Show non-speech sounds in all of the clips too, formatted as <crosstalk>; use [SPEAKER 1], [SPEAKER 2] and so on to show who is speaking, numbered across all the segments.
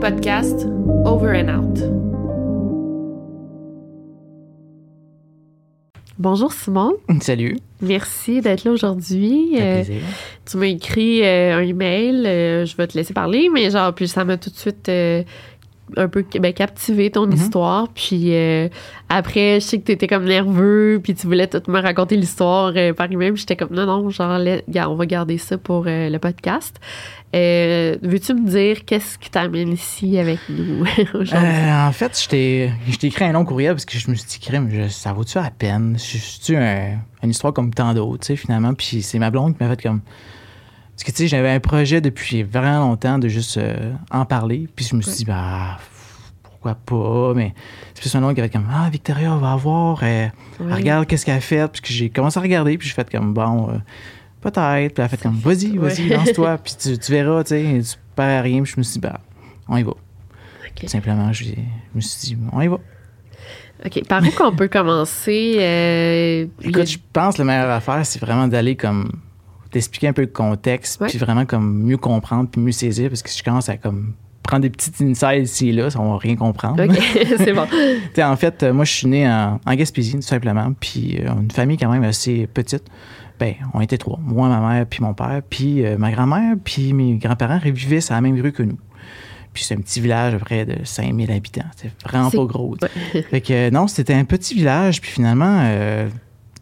[SPEAKER 1] podcast Over and Out. Bonjour Simon,
[SPEAKER 2] Salut.
[SPEAKER 1] merci d'être là aujourd'hui. Euh,
[SPEAKER 2] plaisir.
[SPEAKER 1] tu m'as écrit euh, un email, euh, je vais te laisser parler, mais genre, puis ça m'a tout de suite euh, un peu ben, captivé ton
[SPEAKER 2] Mhm.
[SPEAKER 1] histoire. Puis euh, après, je sais que tu étais comme nerveux, puis tu voulais tout me raconter l'histoire euh, par puis J'étais comme non, non, genre, on va garder ça pour euh, le podcast. Veux-tu me dire qu'est-ce qui t'amène ici avec nous <laughs> aujourd'hui?
[SPEAKER 2] En fait, je t'ai écrit un long courriel parce que je me suis dit, crème, ça vaut-tu la peine? Je suis un, une histoire comme tant d'autres, tu sais, finalement? Puis c'est ma blonde qui m'a fait comme. Parce que, tu sais, j'avais un projet depuis vraiment longtemps de juste euh, en parler. Puis je me suis dit, bah, pourquoi pas? Mais c'est plus un nom qui avait comme, ah, Victoria, on va voir. euh. Regarde qu'est-ce qu'elle a fait. Puis j'ai commencé à regarder. Puis j'ai fait comme, bon, euh, peut-être. Puis elle a fait comme, vas-y, vas-y,
[SPEAKER 1] Ouais.
[SPEAKER 2] lance-toi. puis tu, tu verras, tu sais, tu perds à rien. Puis je me suis dit, bah, on y va. Simplement, je, je me suis dit, on y va.
[SPEAKER 1] OK. Par où qu'on peut commencer?
[SPEAKER 2] Écoute, je pense que la meilleure affaire, c'est vraiment d'aller comme t'expliquer un peu le contexte, puis vraiment comme mieux comprendre, puis mieux saisir, parce que si je commence à comme prendre des petites insights ici et là, on va rien comprendre.
[SPEAKER 1] OK, <laughs> c'est bon. <laughs>
[SPEAKER 2] En fait, euh, moi, je suis né en, en Gaspésie, tout simplement, puis euh, une famille quand même assez petite. Ben, on était trois. Moi, ma mère, puis mon père, puis euh, ma grand-mère, puis mes grands-parents vivaient sur la même rue que nous. Puis c'est un petit village à près de 5000 habitants. C'est vraiment pas gros. <laughs> Fait que euh, non, c'était un petit village, puis finalement,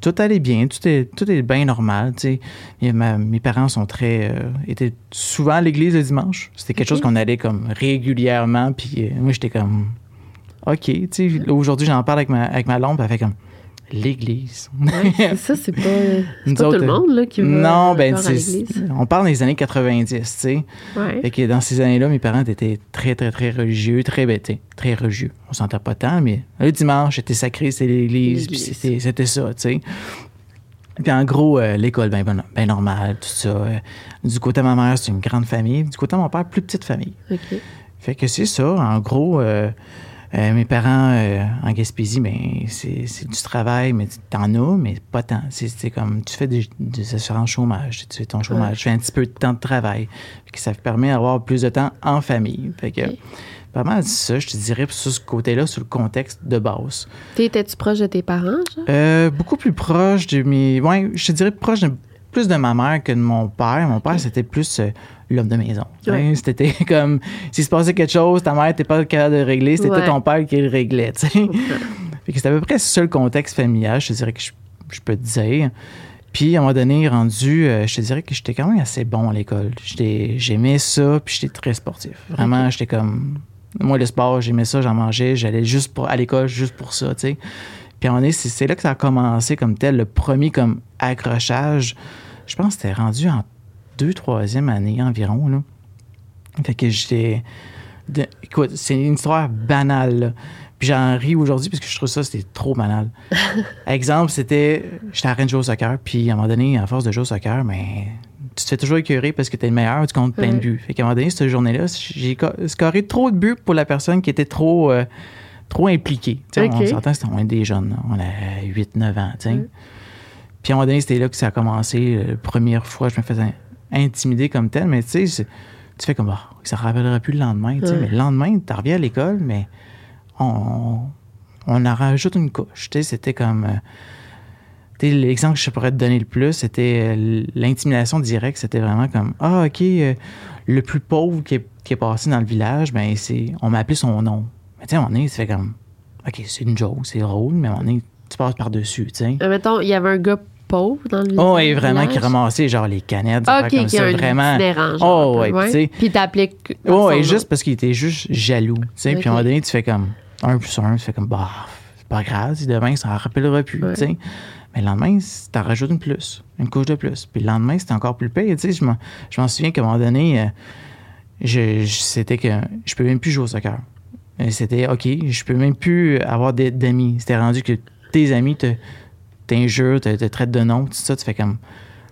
[SPEAKER 2] tout allait bien, tout est, tout est bien normal. tu sais. Et ma- mes parents sont très. euh, étaient souvent à l'église le dimanche. C'était quelque chose qu'on allait comme régulièrement, puis euh, moi, j'étais comme. OK, tu sais, aujourd'hui, j'en parle avec ma, avec ma lampe, elle fait comme. L'église.
[SPEAKER 1] Ouais, <laughs> ça, c'est pas,
[SPEAKER 2] Nous
[SPEAKER 1] pas tout le monde là, qui va
[SPEAKER 2] non, ben, on parle des années 90, tu sais.
[SPEAKER 1] Ouais.
[SPEAKER 2] Fait que dans ces années-là, mes parents étaient très, très, très religieux, très bêtés, très religieux. On s'entend pas tant, mais le dimanche, c'était sacré, c'était l'église, puis c'était c'était ça, tu sais. Puis en gros, euh, l'école, ben, ben, ben normal, tout ça. Euh, du côté de ma mère, c'est une grande famille. Du côté de mon père, plus petite famille. Fait que c'est ça. En gros, euh, euh, mes parents euh, en Gaspésie, ben, c'est du travail, mais t'en as, mais pas tant. C'est comme tu fais des, des assurances chômage, tu fais ton chômage, tu fais un petit peu de temps de travail. Que ça permet d'avoir plus de temps en famille. Fait que
[SPEAKER 1] Ok.
[SPEAKER 2] pas mal ça, je te dirais, sur ce côté-là, sur le contexte de base.
[SPEAKER 1] T'étais-tu proche de tes parents, genre?
[SPEAKER 2] Euh, beaucoup plus proche de mes. Ouais, je te dirais proche de, plus de ma mère que de mon père. Mon père, c'était plus euh, l'homme de maison.
[SPEAKER 1] Ouais.
[SPEAKER 2] Hein, C'était <laughs> comme s'il se passait quelque chose, ta mère n'était pas capable de régler, c'était
[SPEAKER 1] Ouais.
[SPEAKER 2] ton père qui le réglait. <laughs> que c'était à peu près ça le contexte familial, je te dirais que je, je peux te dire. Puis à un moment donné, rendu, euh, je te dirais que j'étais quand même assez bon à l'école. J'aimais ça, puis j'étais très sportif. Vraiment, j'étais comme. Moi, le sport, j'aimais ça, j'en mangeais, j'allais juste pour, à l'école juste pour ça, tu sais. Puis à un moment donné, c'est c'est là que ça a commencé comme tel, le premier comme accrochage. Je pense que c'était rendu en deux, troisième année environ, là. Fait que j'étais. Écoute, c'est une histoire banale, là. Puis j'en ris aujourd'hui parce que je trouve ça, c'était trop banal. <laughs> Exemple, c'était. J'étais en train de jouer au soccer, puis à un moment donné, à force de jouer au soccer, mais tu te fais toujours écœurer parce que t'es le meilleur, tu comptes plein de buts. Fait qu'à un moment donné, cette journée-là, j'ai co- scoré trop de buts pour la personne qui était trop, euh, trop impliquée. Sais, On s'entend, c'était on est des jeunes, là. on a 8-9 ans. Puis à un moment donné, c'était là que ça a commencé. La première fois, je me faisais intimider comme tel, mais tu sais, c'est- tu fais comme, ah, ça ne rappellera plus le lendemain. Mais le lendemain, tu reviens à l'école, mais on, on en rajoute une couche. Tu sais, c'était comme. euh, tu sais, L'exemple que je pourrais te donner le plus, c'était euh, l'intimidation directe. C'était vraiment comme Ah, OK, euh, le plus pauvre qui est, qui est passé dans le village, ben c'est on m'a appelé son nom. Mais tu sais, donné, tu fais comme OK, c'est une joke, c'est drôle, mais moment donné, tu passes par-dessus, tu sais.
[SPEAKER 1] Euh, mettons, il y avait un gars pauvre dans le
[SPEAKER 2] Oh, et vraiment qui ramassait genre les canettes, des
[SPEAKER 1] Ah,
[SPEAKER 2] affaires
[SPEAKER 1] ok,
[SPEAKER 2] comme ça, vraiment. Oh,
[SPEAKER 1] genre,
[SPEAKER 2] ouais, puis tu sais-
[SPEAKER 1] Puis t'appliques.
[SPEAKER 2] Oh, et juste parce qu'il était juste jaloux. Tu sais. Puis à un moment donné, tu fais comme un plus un, tu fais comme, bah, c'est pas grave, si demain, ça en rappellera plus.
[SPEAKER 1] Ouais.
[SPEAKER 2] tu sais. Mais le lendemain, t'en rajoutes une plus, une couche de plus. Puis le lendemain, c'était encore plus pire. Tu sais, je m'en- souviens qu'à un moment donné, euh, je, je- c'était que je peux même plus jouer au soccer. C'était, OK, je peux même plus avoir d'amis. C'était rendu que tes amis te t'injurent, te, te traitent de nom, tout ça. Tu fais comme,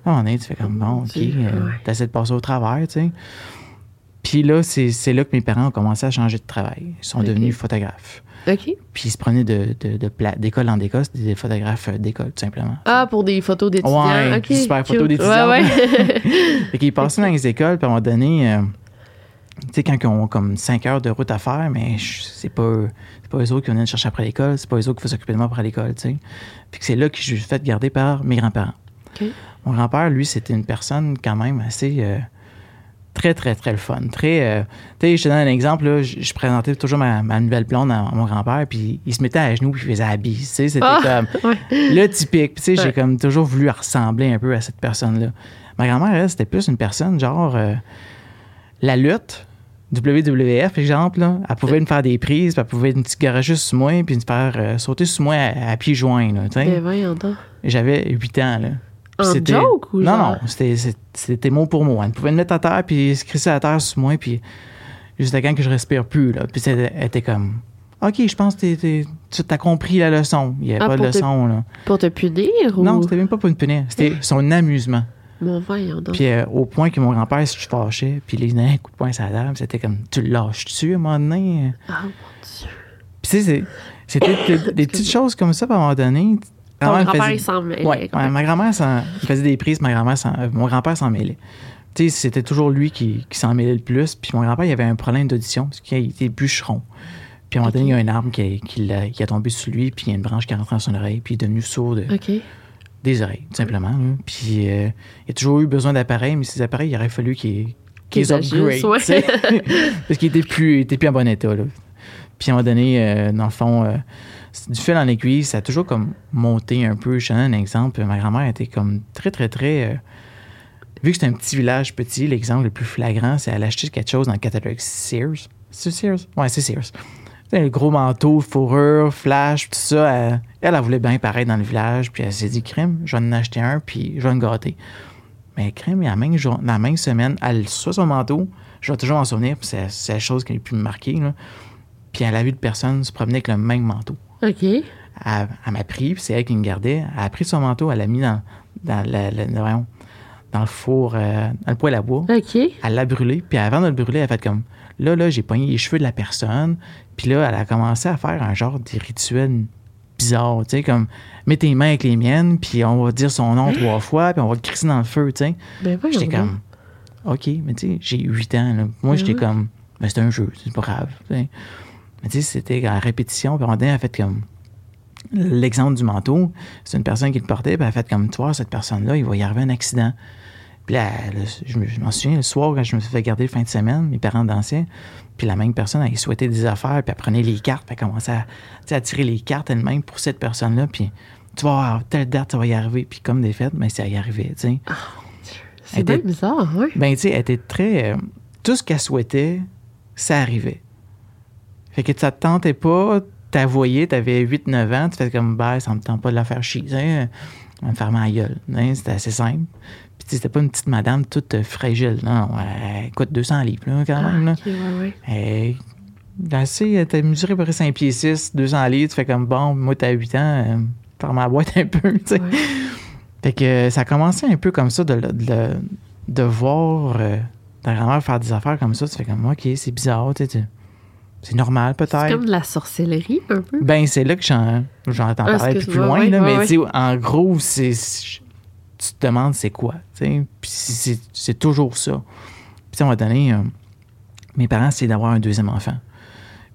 [SPEAKER 2] à un moment donné, tu fais comme, bon, OK, euh, t'essaies de passer au travers, tu sais. Puis là, c'est c'est là que mes parents ont commencé à changer de travail. Ils sont devenus photographes.
[SPEAKER 1] OK.
[SPEAKER 2] Puis ils se prenaient de, de, de d'école en école. C'était des photographes euh, d'école, tout simplement.
[SPEAKER 1] Ah, pour des photos d'étudiants.
[SPEAKER 2] Ouais,
[SPEAKER 1] OK.
[SPEAKER 2] super photos d'étudiants.
[SPEAKER 1] Ouais, ouais. <laughs>
[SPEAKER 2] Fait qu'ils passaient dans les écoles, puis à un moment donné, euh, tu sais, quand ils ont comme 5 heures de route à faire, mais c'est pas, c'est pas eux autres qui venaient me chercher après l'école, c'est pas eux autres qui vont s'occuper de moi après l'école, tu sais. Puis que c'est là que je suis fait garder par mes grands-parents. Mon grand-père, lui, c'était une personne quand même assez. euh, très, très, très le fun. Très. euh, tu sais, je te donne un exemple, là, je, je présentais toujours ma, ma nouvelle blonde à, à mon grand-père, puis il se mettait à genoux, puis il faisait la bise. Tu sais, c'était
[SPEAKER 1] Ah,
[SPEAKER 2] comme <laughs>
[SPEAKER 1] ouais.
[SPEAKER 2] le typique. Tu sais, j'ai comme toujours voulu ressembler un peu à cette personne-là. Ma grand-mère, elle, c'était plus une personne genre. euh, la lutte. WWF, exemple, là, elle pouvait me faire des prises, puis elle pouvait une petite garager sur moi, puis me faire euh, sauter sur moi à, à pieds joints. Là.
[SPEAKER 1] Ben.
[SPEAKER 2] J'avais 8 ans. Là. Puis
[SPEAKER 1] En joke ou
[SPEAKER 2] Non,
[SPEAKER 1] genre?
[SPEAKER 2] non, c'était- mot pour mot. Elle pouvait me mettre à terre, puis se crisser à terre sur moi, puis jusqu'à quand que je respire plus. Là. Puis c'était- elle était comme, OK, je pense que tu as compris la leçon. Il n'y avait
[SPEAKER 1] Ah,
[SPEAKER 2] pas de
[SPEAKER 1] te-
[SPEAKER 2] leçon. Là.
[SPEAKER 1] Pour te punir ou?
[SPEAKER 2] Non, c'était même pas pour une punir. C'était son amusement.
[SPEAKER 1] Voyons donc.
[SPEAKER 2] Puis euh, au point que mon grand-père se fâchait, puis il donnait un coup de poing sur la table, c'était comme, tu le lâches-tu à un moment donné?
[SPEAKER 1] Ah, mon Dieu.
[SPEAKER 2] Puis tu sais, c'était des, des petites choses comme ça, puis à un moment donné.
[SPEAKER 1] Ton
[SPEAKER 2] me
[SPEAKER 1] grand-père,
[SPEAKER 2] faisait-
[SPEAKER 1] il s'en mêlait.
[SPEAKER 2] Ouais, ouais, ma grand-mère faisait des prises, ma grand-mère euh, mon grand-père s'en mêlait. Tu sais, c'était toujours lui qui, qui s'en mêlait le plus. Puis mon grand-père, il avait un problème d'audition parce qu'il était bûcheron. Puis à un moment donné, il y a un arbre qui, qui, qui a tombé sur lui, puis il y a une branche qui est rentrée dans son oreille, puis il est devenu sourd de-
[SPEAKER 1] OK.
[SPEAKER 2] Des oreilles, tout simplement. Puis euh, il a toujours eu besoin d'appareils, mais ces appareils, il aurait fallu
[SPEAKER 1] Qu'ils
[SPEAKER 2] upgrade.
[SPEAKER 1] ouais.
[SPEAKER 2] tu sais. <laughs> <laughs> parce qu'il était plus, plus en bon état. Là. Puis à un moment donné, euh, dans le fond, euh, du fil en aiguille, ça a toujours comme monté un peu. Je te donne un exemple. Ma grand-mère était comme très, très, très. vu que c'est un petit village petit, l'exemple le plus flagrant, c'est elle a acheté quelque chose dans le catalogue Sears. C'est Sears? Ouais, c'est Sears. Le gros manteau, fourrure, flash, tout ça. Elle, elle, elle voulait bien paraître dans le village, puis elle s'est dit, crème, je vais en acheter un, puis je vais me gâter. Mais crème, la même, jour, la même semaine, elle soit son manteau, je vais toujours m'en souvenir, puis c'est la chose qui a pu me marquer. Là. Puis elle a vu de personnes se promener avec le même manteau.
[SPEAKER 1] OK.
[SPEAKER 2] Elle, elle m'a pris, puis c'est elle qui me gardait. Elle a pris son manteau, elle l'a mis dans, dans, le, le- le- dans le four, euh, dans le poêle à bois.
[SPEAKER 1] OK.
[SPEAKER 2] Elle l'a brûlé, puis avant de le brûler, elle a fait comme là, là, j'ai pogné les cheveux de la personne, puis là, elle a commencé à faire un genre de rituel bizarre, tu sais, comme mets tes mains avec les miennes, puis on va dire son nom trois <gasps> fois, puis on va le crisser dans le feu, tu sais.
[SPEAKER 1] Ben
[SPEAKER 2] J'étais comme, OK, mais tu sais, j'ai 8 ans, là. Moi, j'étais
[SPEAKER 1] Ouais.
[SPEAKER 2] comme, ben, c'est un jeu, c'est pas grave, tu sais. Mais tu sais, c'était en répétition, puis à elle a fait comme, l'exemple du manteau, c'est une personne qui le portait, puis elle a fait comme, tu vois, cette personne-là, il va y arriver un accident. Puis là, le- je me- je m'en souviens, le soir, quand je me suis fait garder le fin de semaine, mes parents dansaient, puis la même personne, elle souhaitait des affaires, puis elle prenait les cartes, puis elle commençait à, tirer les cartes elle-même pour cette personne-là, puis tu vas voir, telle date, ça va y arriver, puis comme des fêtes, mais ça y arrivait, tu sais.
[SPEAKER 1] C'est bien bizarre, ouais.
[SPEAKER 2] Ben, tu sais, elle était très. euh, tout ce qu'elle souhaitait, ça arrivait. Fait que ça te tentait pas, t'as voyé, t'avais 8-9 ans, tu fais comme, ben, ça me tente pas de la faire chier, tu sais, on va me faire ma gueule. Hein, C'était assez simple. C'était pas une petite madame toute euh, fragile, non, elle coûte 200 livres, là, quand même, là.
[SPEAKER 1] OK, ouais, ouais.
[SPEAKER 2] Elle est assez, t'as mesuré à peu près 5 pieds 6, 200 livres, tu fais comme, bon, moi, t'as 8 ans, euh, par ma boîte un peu, tu sais.
[SPEAKER 1] Ouais.
[SPEAKER 2] Fait que ça a commencé un peu comme ça de, de de voir euh, ta grand-mère faire des affaires comme ça, tu fais comme, OK, c'est bizarre, tu sais, tu- c'est normal
[SPEAKER 1] C'est
[SPEAKER 2] peut-être.
[SPEAKER 1] comme de la sorcellerie, un peu?
[SPEAKER 2] Ben, c'est là que j'en, j'en entends
[SPEAKER 1] Ah,
[SPEAKER 2] parler plus, loin, là, mais en gros, c'est, c'est- tu te demandes c'est quoi, puis c'est, toujours ça. Puis à un moment donné, euh, mes parents, c'est d'avoir un deuxième enfant.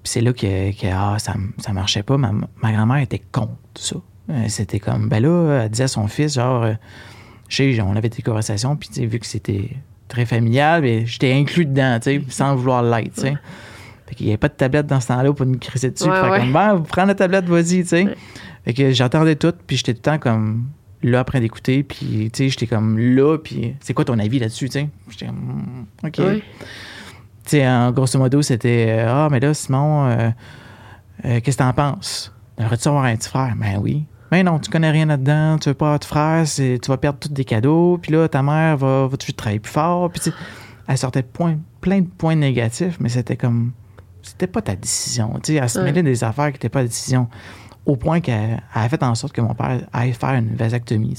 [SPEAKER 2] Puis c'est là que, que, ah, ça, ça marchait pas. Ma, ma grand-mère était contre ça. Euh, C'était comme, ben là, elle disait à son fils, genre, euh, je sais, on avait des conversations, puis tu sais, vu que c'était très familial, ben, j'étais inclus dedans, tu sais, sans vouloir l'être, tu sais. Fait qu'il n'y avait pas de tablette dans ce temps-là pour nous crisser dessus.
[SPEAKER 1] Ouais,
[SPEAKER 2] Fait
[SPEAKER 1] ouais.
[SPEAKER 2] comme, ben, prends la tablette, vas-y, tu sais. Fait que j'entendais tout, puis j'étais tout le temps comme là après d'écouter, puis tu sais, j'étais comme là, puis c'est quoi ton avis là-dessus, tu sais? J'étais comme, Hmm, OK. Tu sais, en grosso modo, c'était euh, Ah, mais là, Simon, euh, euh, qu'est-ce que t'en penses? Aimerais-tu avoir un petit frère? Ben oui. Mais non, tu connais rien là-dedans, tu veux pas avoir de frère, tu vas perdre tous des cadeaux, puis là, ta mère va, va te travailler plus fort. Puis tu elle sortait point- plein de points négatifs, mais c'était comme. C'était pas ta décision. Tu sais, elle se mêlait des affaires qui n'étaient pas ta décision. Au point qu'elle elle a fait en sorte que mon père aille faire une vasectomie.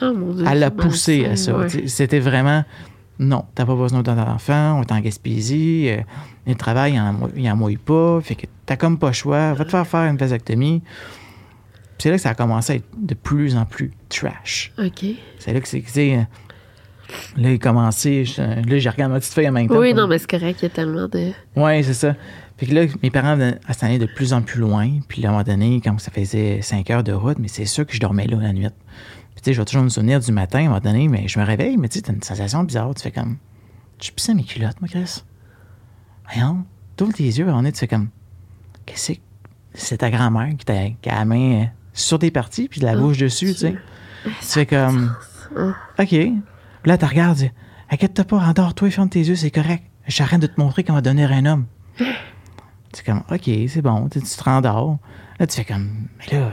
[SPEAKER 1] Oh mon Dieu.
[SPEAKER 2] Elle l'a poussé à ça.
[SPEAKER 1] ouais.
[SPEAKER 2] C'était vraiment non, t'as pas besoin d'un enfant, on est en Gaspésie, euh, le travail, il en, mo- il en mouille pas, fait que t'as comme pas le choix, va te faire faire une vasectomie. C'est là que ça a commencé à être de plus en plus trash.
[SPEAKER 1] OK.
[SPEAKER 2] C'est là que c'est, euh, là, il a commencé, je- là, j'ai regardé ma petite feuille en même temps.
[SPEAKER 1] Oui, non, mais c'est correct, il y a tellement de.
[SPEAKER 2] Ouais, c'est ça. Fait que là, mes parents venaient à s'en aller de plus en plus loin. Puis là, à un moment donné, quand ça faisait 5 heures de route, mais c'est sûr que je dormais là la nuit. Puis tu sais, je vais toujours me souvenir du matin, à un moment donné, mais je me réveille, mais tu sais, t'as une sensation bizarre. Tu fais comme, tu pissais mes culottes, moi, Chris? Voyons, t'ouvres tes yeux, on est, tu fais comme, qu'est-ce que c'est ta grand-mère qui, t'a- qui a la main euh, sur des parties, puis de la bouche dessus, tu sais? Tu fais comme, OK. Puis Là, tu regardes, tu dis, inquiète-toi pas, endors-toi et ferme tes yeux, c'est correct. J'arrête de te montrer comment donner un homme. C'est comme, OK, c'est bon, tu, te rendors. Là, tu fais comme, mais là,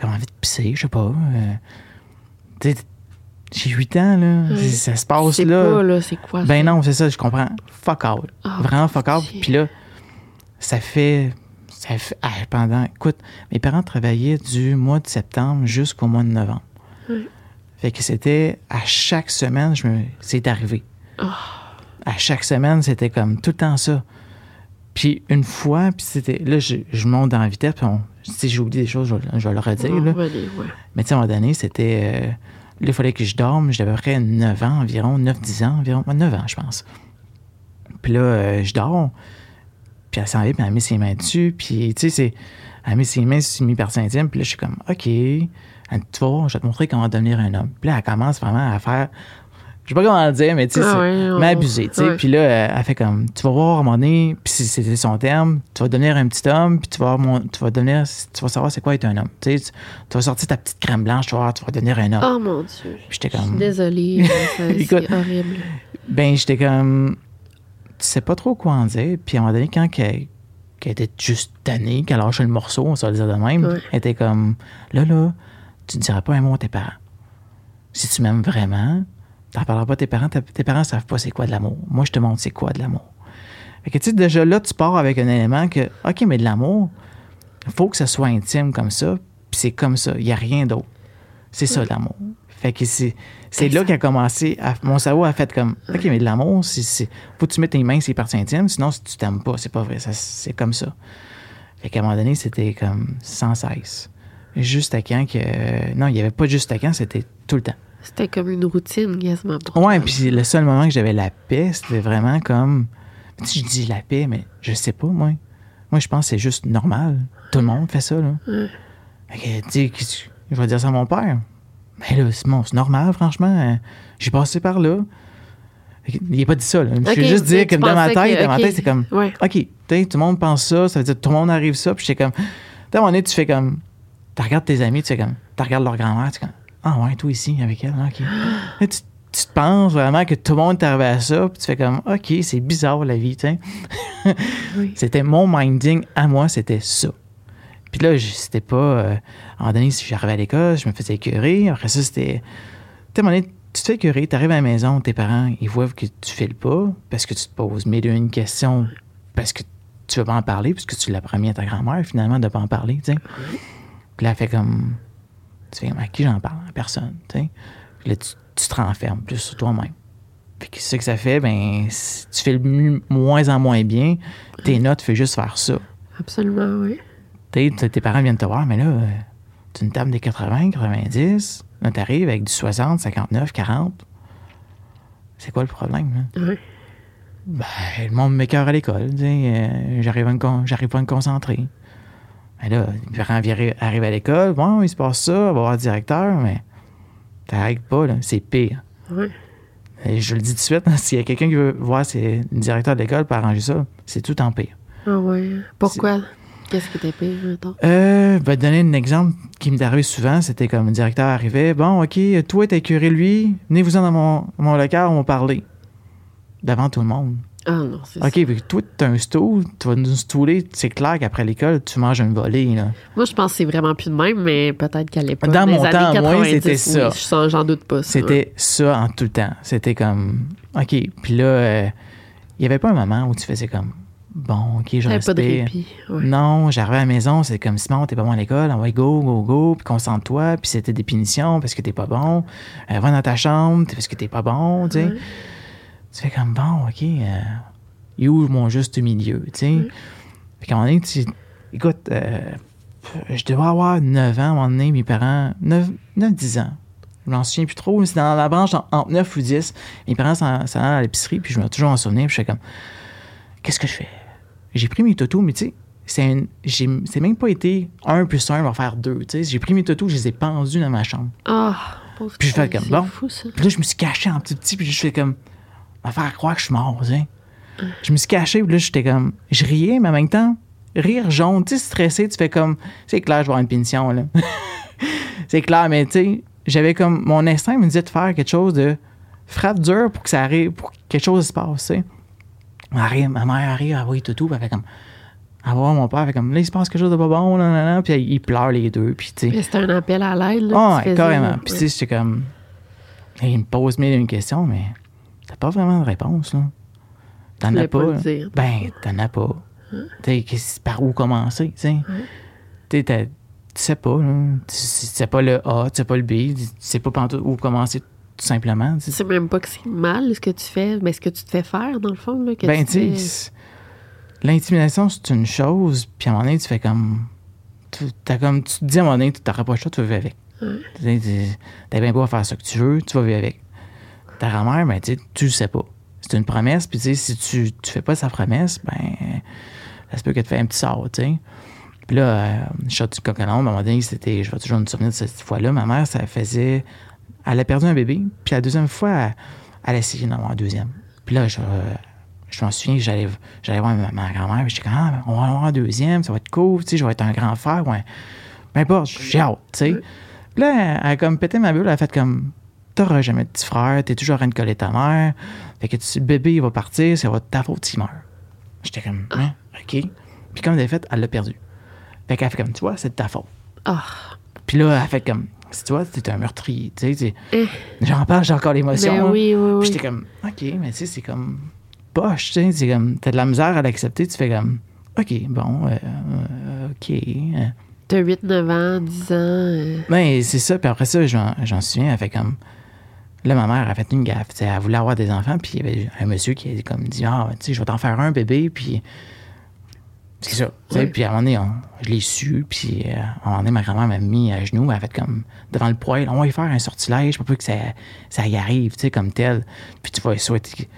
[SPEAKER 2] comme envie de pisser, je sais pas. euh, tu sais, j'ai 8 ans, là. C'est- Ça se passe
[SPEAKER 1] C'est
[SPEAKER 2] là.
[SPEAKER 1] pas, là, c'est quoi?
[SPEAKER 2] Ben non, c'est ça, je comprends. Fuck out.
[SPEAKER 1] Ah,
[SPEAKER 2] Vraiment fuck out. Puis là, ça fait. Ça fait ah, pendant. Écoute, mes parents travaillaient du mois de septembre jusqu'au mois de novembre.
[SPEAKER 1] Oui.
[SPEAKER 2] Fait que c'était à chaque semaine, je me. C'est arrivé.
[SPEAKER 1] Ah.
[SPEAKER 2] À chaque semaine, c'était comme tout le temps ça. Puis une fois, puis c'était. Là, je, je monte dans la vitesse, puis on- si j'ai oublié des choses, je, vais- je vais le redire. Là.
[SPEAKER 1] ouais.
[SPEAKER 2] Mais tu sais, à un moment donné, c'était. euh, là, il fallait que je dorme. J'avais à peu près 9 ans environ, 9-10 ans environ. Ouais, 9 ans, je pense. Puis là, euh, je dors. Puis elle s'en vient, puis elle a mis ses mains dessus. Puis, tu sais, c'est. Elle a mis ses mains sur mes parties intimes. Puis là, je suis comme, OK. Elle dit, tu je vais te montrer comment devenir un homme. Puis là, elle commence vraiment à faire. Je sais pas comment dire, mais tu sais,
[SPEAKER 1] Ah ouais, on-
[SPEAKER 2] m'abuser, tu sais.
[SPEAKER 1] ouais.
[SPEAKER 2] Puis là, elle fait comme, tu vas voir à un moment donné, puis si c'était son terme, tu vas devenir un petit homme, puis tu vas, mon- tu vas devenir, tu vas savoir c'est quoi être un homme. Tu sais, tu, tu vas sortir ta petite crème blanche, tu vas voir, tu vas devenir un homme.
[SPEAKER 1] Oh mon Dieu.
[SPEAKER 2] J'étais
[SPEAKER 1] Je suis
[SPEAKER 2] comme,
[SPEAKER 1] désolée. <laughs> c'est horrible.
[SPEAKER 2] ben, j'étais comme, tu sais pas trop quoi en dire. Puis à un moment donné, quand qu'elle, qu'elle était juste tannée, qu'elle lâchait le morceau, on se le dire de même,
[SPEAKER 1] Ouais.
[SPEAKER 2] elle était comme, là, là, tu ne diras pas un mot à tes parents. Si tu m'aimes vraiment, t'en parleras pas à tes parents. Tes parents savent pas c'est quoi de l'amour. Moi, je te montre c'est quoi de l'amour. Fait que, tu sais, déjà là, tu pars avec un élément que, OK, mais de l'amour, il faut que ça soit intime comme ça, puis c'est comme ça. Il n'y a rien d'autre. C'est ça, l'amour. Fait que c'est, c'est là qu'a commencé, à- mon cerveau a fait comme, OK, mais de l'amour, c'est, c'est, faut que tu mettes tes mains sur les parties intimes, sinon, si tu t'aimes pas, c'est pas vrai, ça, c'est comme ça. Fait qu'à un moment donné, c'était comme sans cesse. Juste à quand que. Non, il n'y avait pas juste à quand, c'était tout le temps.
[SPEAKER 1] C'était comme une routine quasiment pour
[SPEAKER 2] Ouais, puis le seul moment que j'avais la paix, c'était vraiment comme. Tu sais, je dis la paix, mais je sais pas, moi. Moi, je pense que c'est juste normal. Tout le monde fait ça, là. Fait que, tu sais, je vais dire ça à mon père. Mais là, Simon, c'est normal, franchement. euh, J'ai passé par là. Il n'a pas dit ça, là. Je veux juste dire que dans ma tête,
[SPEAKER 1] que-
[SPEAKER 2] dans ma tête, c'est comme.
[SPEAKER 1] Ouais.
[SPEAKER 2] OK, tu sais, tout le monde pense ça, ça veut dire que tout le monde arrive ça, puis j'étais comme. Tu sais, à un moment donné, tu fais comme. Tu regardes tes amis, tu fais comme. Tu regardes leur grand-mère, tu fais comme. Ah ouais, toi ici, avec elle, OK. Là, tu, tu te penses vraiment que tout le monde est arrivé à ça, puis tu fais comme. OK, c'est bizarre la vie. <laughs>
[SPEAKER 1] Oui.
[SPEAKER 2] C'était mon minding à moi, c'était ça. Puis là, c'était pas. euh, à un moment donné, si j'arrivais à l'école, je me faisais écœurer. Après ça, c'était. Tu sais, tu te fais écœurer, tu arrives à la maison, tes parents, ils voient que tu files pas parce que tu te poses mille et une questions parce que tu veux pas en parler, puisque tu l'as promis à ta grand-mère, finalement, de pas en parler, tu sais. Puis là, elle fait comme. Tu fais à qui j'en parle? À personne. Puis là, tu, tu te renfermes plus sur toi-même. Puis ce que ça fait, ben, si tu fais moins en moins bien, tes notes font juste faire ça.
[SPEAKER 1] Absolument, oui.
[SPEAKER 2] Tu sais, tes parents viennent te voir, mais là, euh, tu une table des 80, 90, là, t'arrives avec du 60, 59, 40. C'est quoi le problème? Là?
[SPEAKER 1] Ouais.
[SPEAKER 2] Ben, le monde m'écœure à l'école. tu sais, euh, j'arrive pas à me concentrer. Mais là, vi- arrivent à l'école, bon, il se passe ça, on va voir le directeur, mais t'arrêtes pas, là, c'est pire. Et je le dis tout de suite, hein, s'il y a quelqu'un qui veut voir c'est le directeur de l'école pour arranger ça, c'est tout en pire.
[SPEAKER 1] Ah ouais. Pourquoi? Qu'est-ce qui était pire, mettons?
[SPEAKER 2] Euh, je vais te donner un exemple qui m'est arrivé souvent. C'était comme le directeur arrivait. Bon, OK, toi, t'as curé lui. Venez-vous-en dans mon, mon local, on va parler. Devant tout le monde.
[SPEAKER 1] Ah non, c'est
[SPEAKER 2] OK, puis toi, un stool, tu vas nous stooler. C'est clair qu'après l'école, tu manges une volée, là.
[SPEAKER 1] Moi, je pense que c'est vraiment plus de même, mais peut-être qu'à l'époque,
[SPEAKER 2] Dans mon temps, moi,
[SPEAKER 1] 90,
[SPEAKER 2] c'était
[SPEAKER 1] oui,
[SPEAKER 2] ça.
[SPEAKER 1] je sens- J'en doute pas. ça.
[SPEAKER 2] C'était ça en tout le temps. C'était comme, OK. Puis là, euh, il y avait pas un moment où tu faisais comme, bon, OK, je
[SPEAKER 1] T'avais pas de
[SPEAKER 2] respire.
[SPEAKER 1] répit. ouais.
[SPEAKER 2] Non, j'arrivais à la maison, c'est comme Simon, t'es pas bon à l'école, on va go, go, go, puis concentre-toi, puis c'était des punitions parce que t'es pas bon. Euh, va dans ta chambre parce que t'es pas bon, tu sais.
[SPEAKER 1] Ouais.
[SPEAKER 2] Tu fais comme bon, ok, euh, il où mon juste milieu, tu sais. Puis quand on est, tu. Écoute, euh, je devais avoir 9 ans à un moment donné, mes parents, 9, 10 ans. Je m'en souviens plus trop, mais c'est dans la branche en- entre 9 ou 10. Mes parents s'en allaient à l'épicerie, puis je me toujours en souvenir, puis je fais comme, qu'est-ce que je fais? J'ai pris mes totos, mais tu sais, c'est c'est même pas été 1 plus 1 va faire 2, tu sais. J'ai pris mes totos, je les ai pendus dans ma chambre.
[SPEAKER 1] Ah, pauvre
[SPEAKER 2] Puis je fais comme, bon.
[SPEAKER 1] fou, ça.
[SPEAKER 2] Puis là, je me suis caché en petit petit, puis je fais comme, va faire croire que je suis mort, tu sais. Je me suis caché, puis là, j'étais comme, je riais, mais en même temps, rire jaune, tu sais, stressé, tu fais comme, c'est clair, je vais avoir une punition, là. <laughs> c'est clair, mais tu sais, j'avais comme, mon instinct me disait de faire quelque chose de frappe dur pour que ça arrive, pour que quelque chose se passe, tu sais. Ma, arrive- ma mère arrive, elle voit tout, tout, puis elle fait comme, elle voit mon père, elle fait comme, là, il se passe quelque chose de pas bon, là, là, là, puis ils pleurent les deux, puis tu sais.
[SPEAKER 1] C'était un appel à l'aide. là,
[SPEAKER 2] Ah, ouais, carrément. Puis tu sais, j'étais comme. Il me pose mille une questions, mais pas vraiment de réponse, là. T'en as pas.
[SPEAKER 1] dire. Hein?
[SPEAKER 2] Ben, t'en as pas. Tu sais, qu'est-ce- par où commencer, tu sais? T'as- tu sais pas, là. Tu sais pas le A, tu sais pas le B, tu sais pas où commencer, tout simplement. tu sais.
[SPEAKER 1] même pas que c'est mal ce que tu fais, mais ce que tu te fais faire, dans le fond. Là, que
[SPEAKER 2] Ben,
[SPEAKER 1] tu
[SPEAKER 2] sais, l'intimidation, c'est une chose, puis à un moment donné, tu fais comme. Tu, t'as comme, tu te dis à un moment donné, tu le choix, tu vas vivre avec. Tu- T'as bien beau faire ce que tu veux, tu vas vivre avec. Ta grand-mère, ben, tu le sais pas. C'est une promesse, puis si tu, tu fais pas sa promesse, ben, ça se peut qu'elle te fait un petit sort, tu sais. Puis là, euh, shot du coconon, à un moment donné, c'était, je vais toujours me souvenir de cette fois-là, ma mère, ça faisait, elle a perdu un bébé, puis la deuxième fois, elle, elle a essayé d'en avoir un deuxième. Puis là, je, je m'en souviens que j'allais, j'allais voir ma, ma grand-mère, puis j'étais comme, ah, on va en avoir un deuxième, ça va être cool, tu sais, je vais être un grand frère, ouais. Peu importe, j'ai hâte, tu sais. Puis là, elle a comme pété ma bulle, elle a fait comme, t'auras jamais de petit frère, t'es toujours en train de coller ta mère, fait que tu- le bébé, il va partir, ça va être ta faute s'il meurt. J'étais comme, Hein? OK. Puis comme elle fait, elle l'a perdu. Fait qu'elle fait comme, tu vois, c'est de ta faute.
[SPEAKER 1] Ah,
[SPEAKER 2] Puis là, elle fait comme, si tu vois, t'es un meurtrier, tu sais, c'est-
[SPEAKER 1] Eh.
[SPEAKER 2] j'en parle, j'ai encore l'émotion.
[SPEAKER 1] ben oui, oui,
[SPEAKER 2] Puis
[SPEAKER 1] oui.
[SPEAKER 2] j'étais comme, OK, mais tu sais, c'est comme poche, tu sais, c'est comme, t'as de la misère à l'accepter, tu fais comme, OK, bon, euh, euh, OK. euh.
[SPEAKER 1] T'as 8, 9 ans, 10 ans. euh,
[SPEAKER 2] Ben, c'est ça, puis après ça, j'en j'en souviens, elle fait comme, là, ma mère a fait une gaffe, elle voulait avoir des enfants, puis il y avait un monsieur qui a comme dit, ah, tu sais, je vais t'en faire un bébé, puis c'est ça, puis à un moment donné, on- je l'ai su, puis euh, à un moment donné, ma grand-mère m'a mis à genoux, elle a fait comme, devant le poêle, on va y faire un sortilège pour pas que ça, ça y arrive, tu sais, comme tel, puis tu vas souhaiter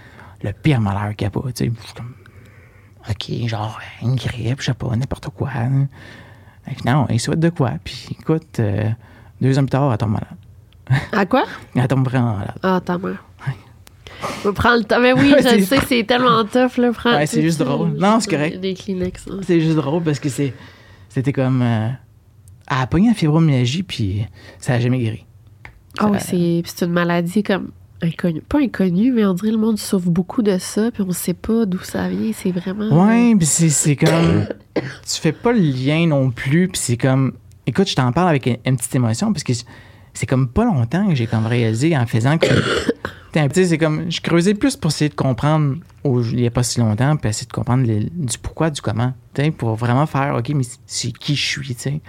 [SPEAKER 2] le pire malheur qu'il n'y a pas, tu sais, comme, OK, genre, une grippe, je sais pas, n'importe quoi. hein. Non, il souhaite de quoi, puis écoute, euh, deux ans plus tard, elle tombe malade.
[SPEAKER 1] À quoi?
[SPEAKER 2] Elle tombe vraiment malade.
[SPEAKER 1] Ah, ta mère. On prend le temps. Mais oui,
[SPEAKER 2] Ouais,
[SPEAKER 1] je le sais, c'est tellement tough, là. Prendre
[SPEAKER 2] Ouais, c'est juste drôle. Non, c'est correct.
[SPEAKER 1] Des Kleenex. hein.
[SPEAKER 2] C'est juste drôle parce que c'est, c'était comme. euh, elle a pogné la fibromyalgie, puis ça n'a jamais guéri.
[SPEAKER 1] Oh,
[SPEAKER 2] Ça-
[SPEAKER 1] c'est une maladie comme inconnue. Pas inconnue, mais on dirait le monde souffre beaucoup de ça, puis on sait pas d'où ça vient. C'est vraiment.
[SPEAKER 2] Ouais, puis c'est, c'est comme. tu fais pas le lien non plus, puis c'est comme. Écoute, je t'en parle avec une, une petite émotion parce que c'est comme pas longtemps que j'ai comme réalisé en faisant que. <coughs> T'sais, tu sais, c'est comme. Je creusais plus pour essayer de comprendre au- il y a pas si longtemps, puis essayer de comprendre les- du pourquoi, du comment. tu sais, Pour vraiment faire, OK, mais c'est qui je suis, tu sais.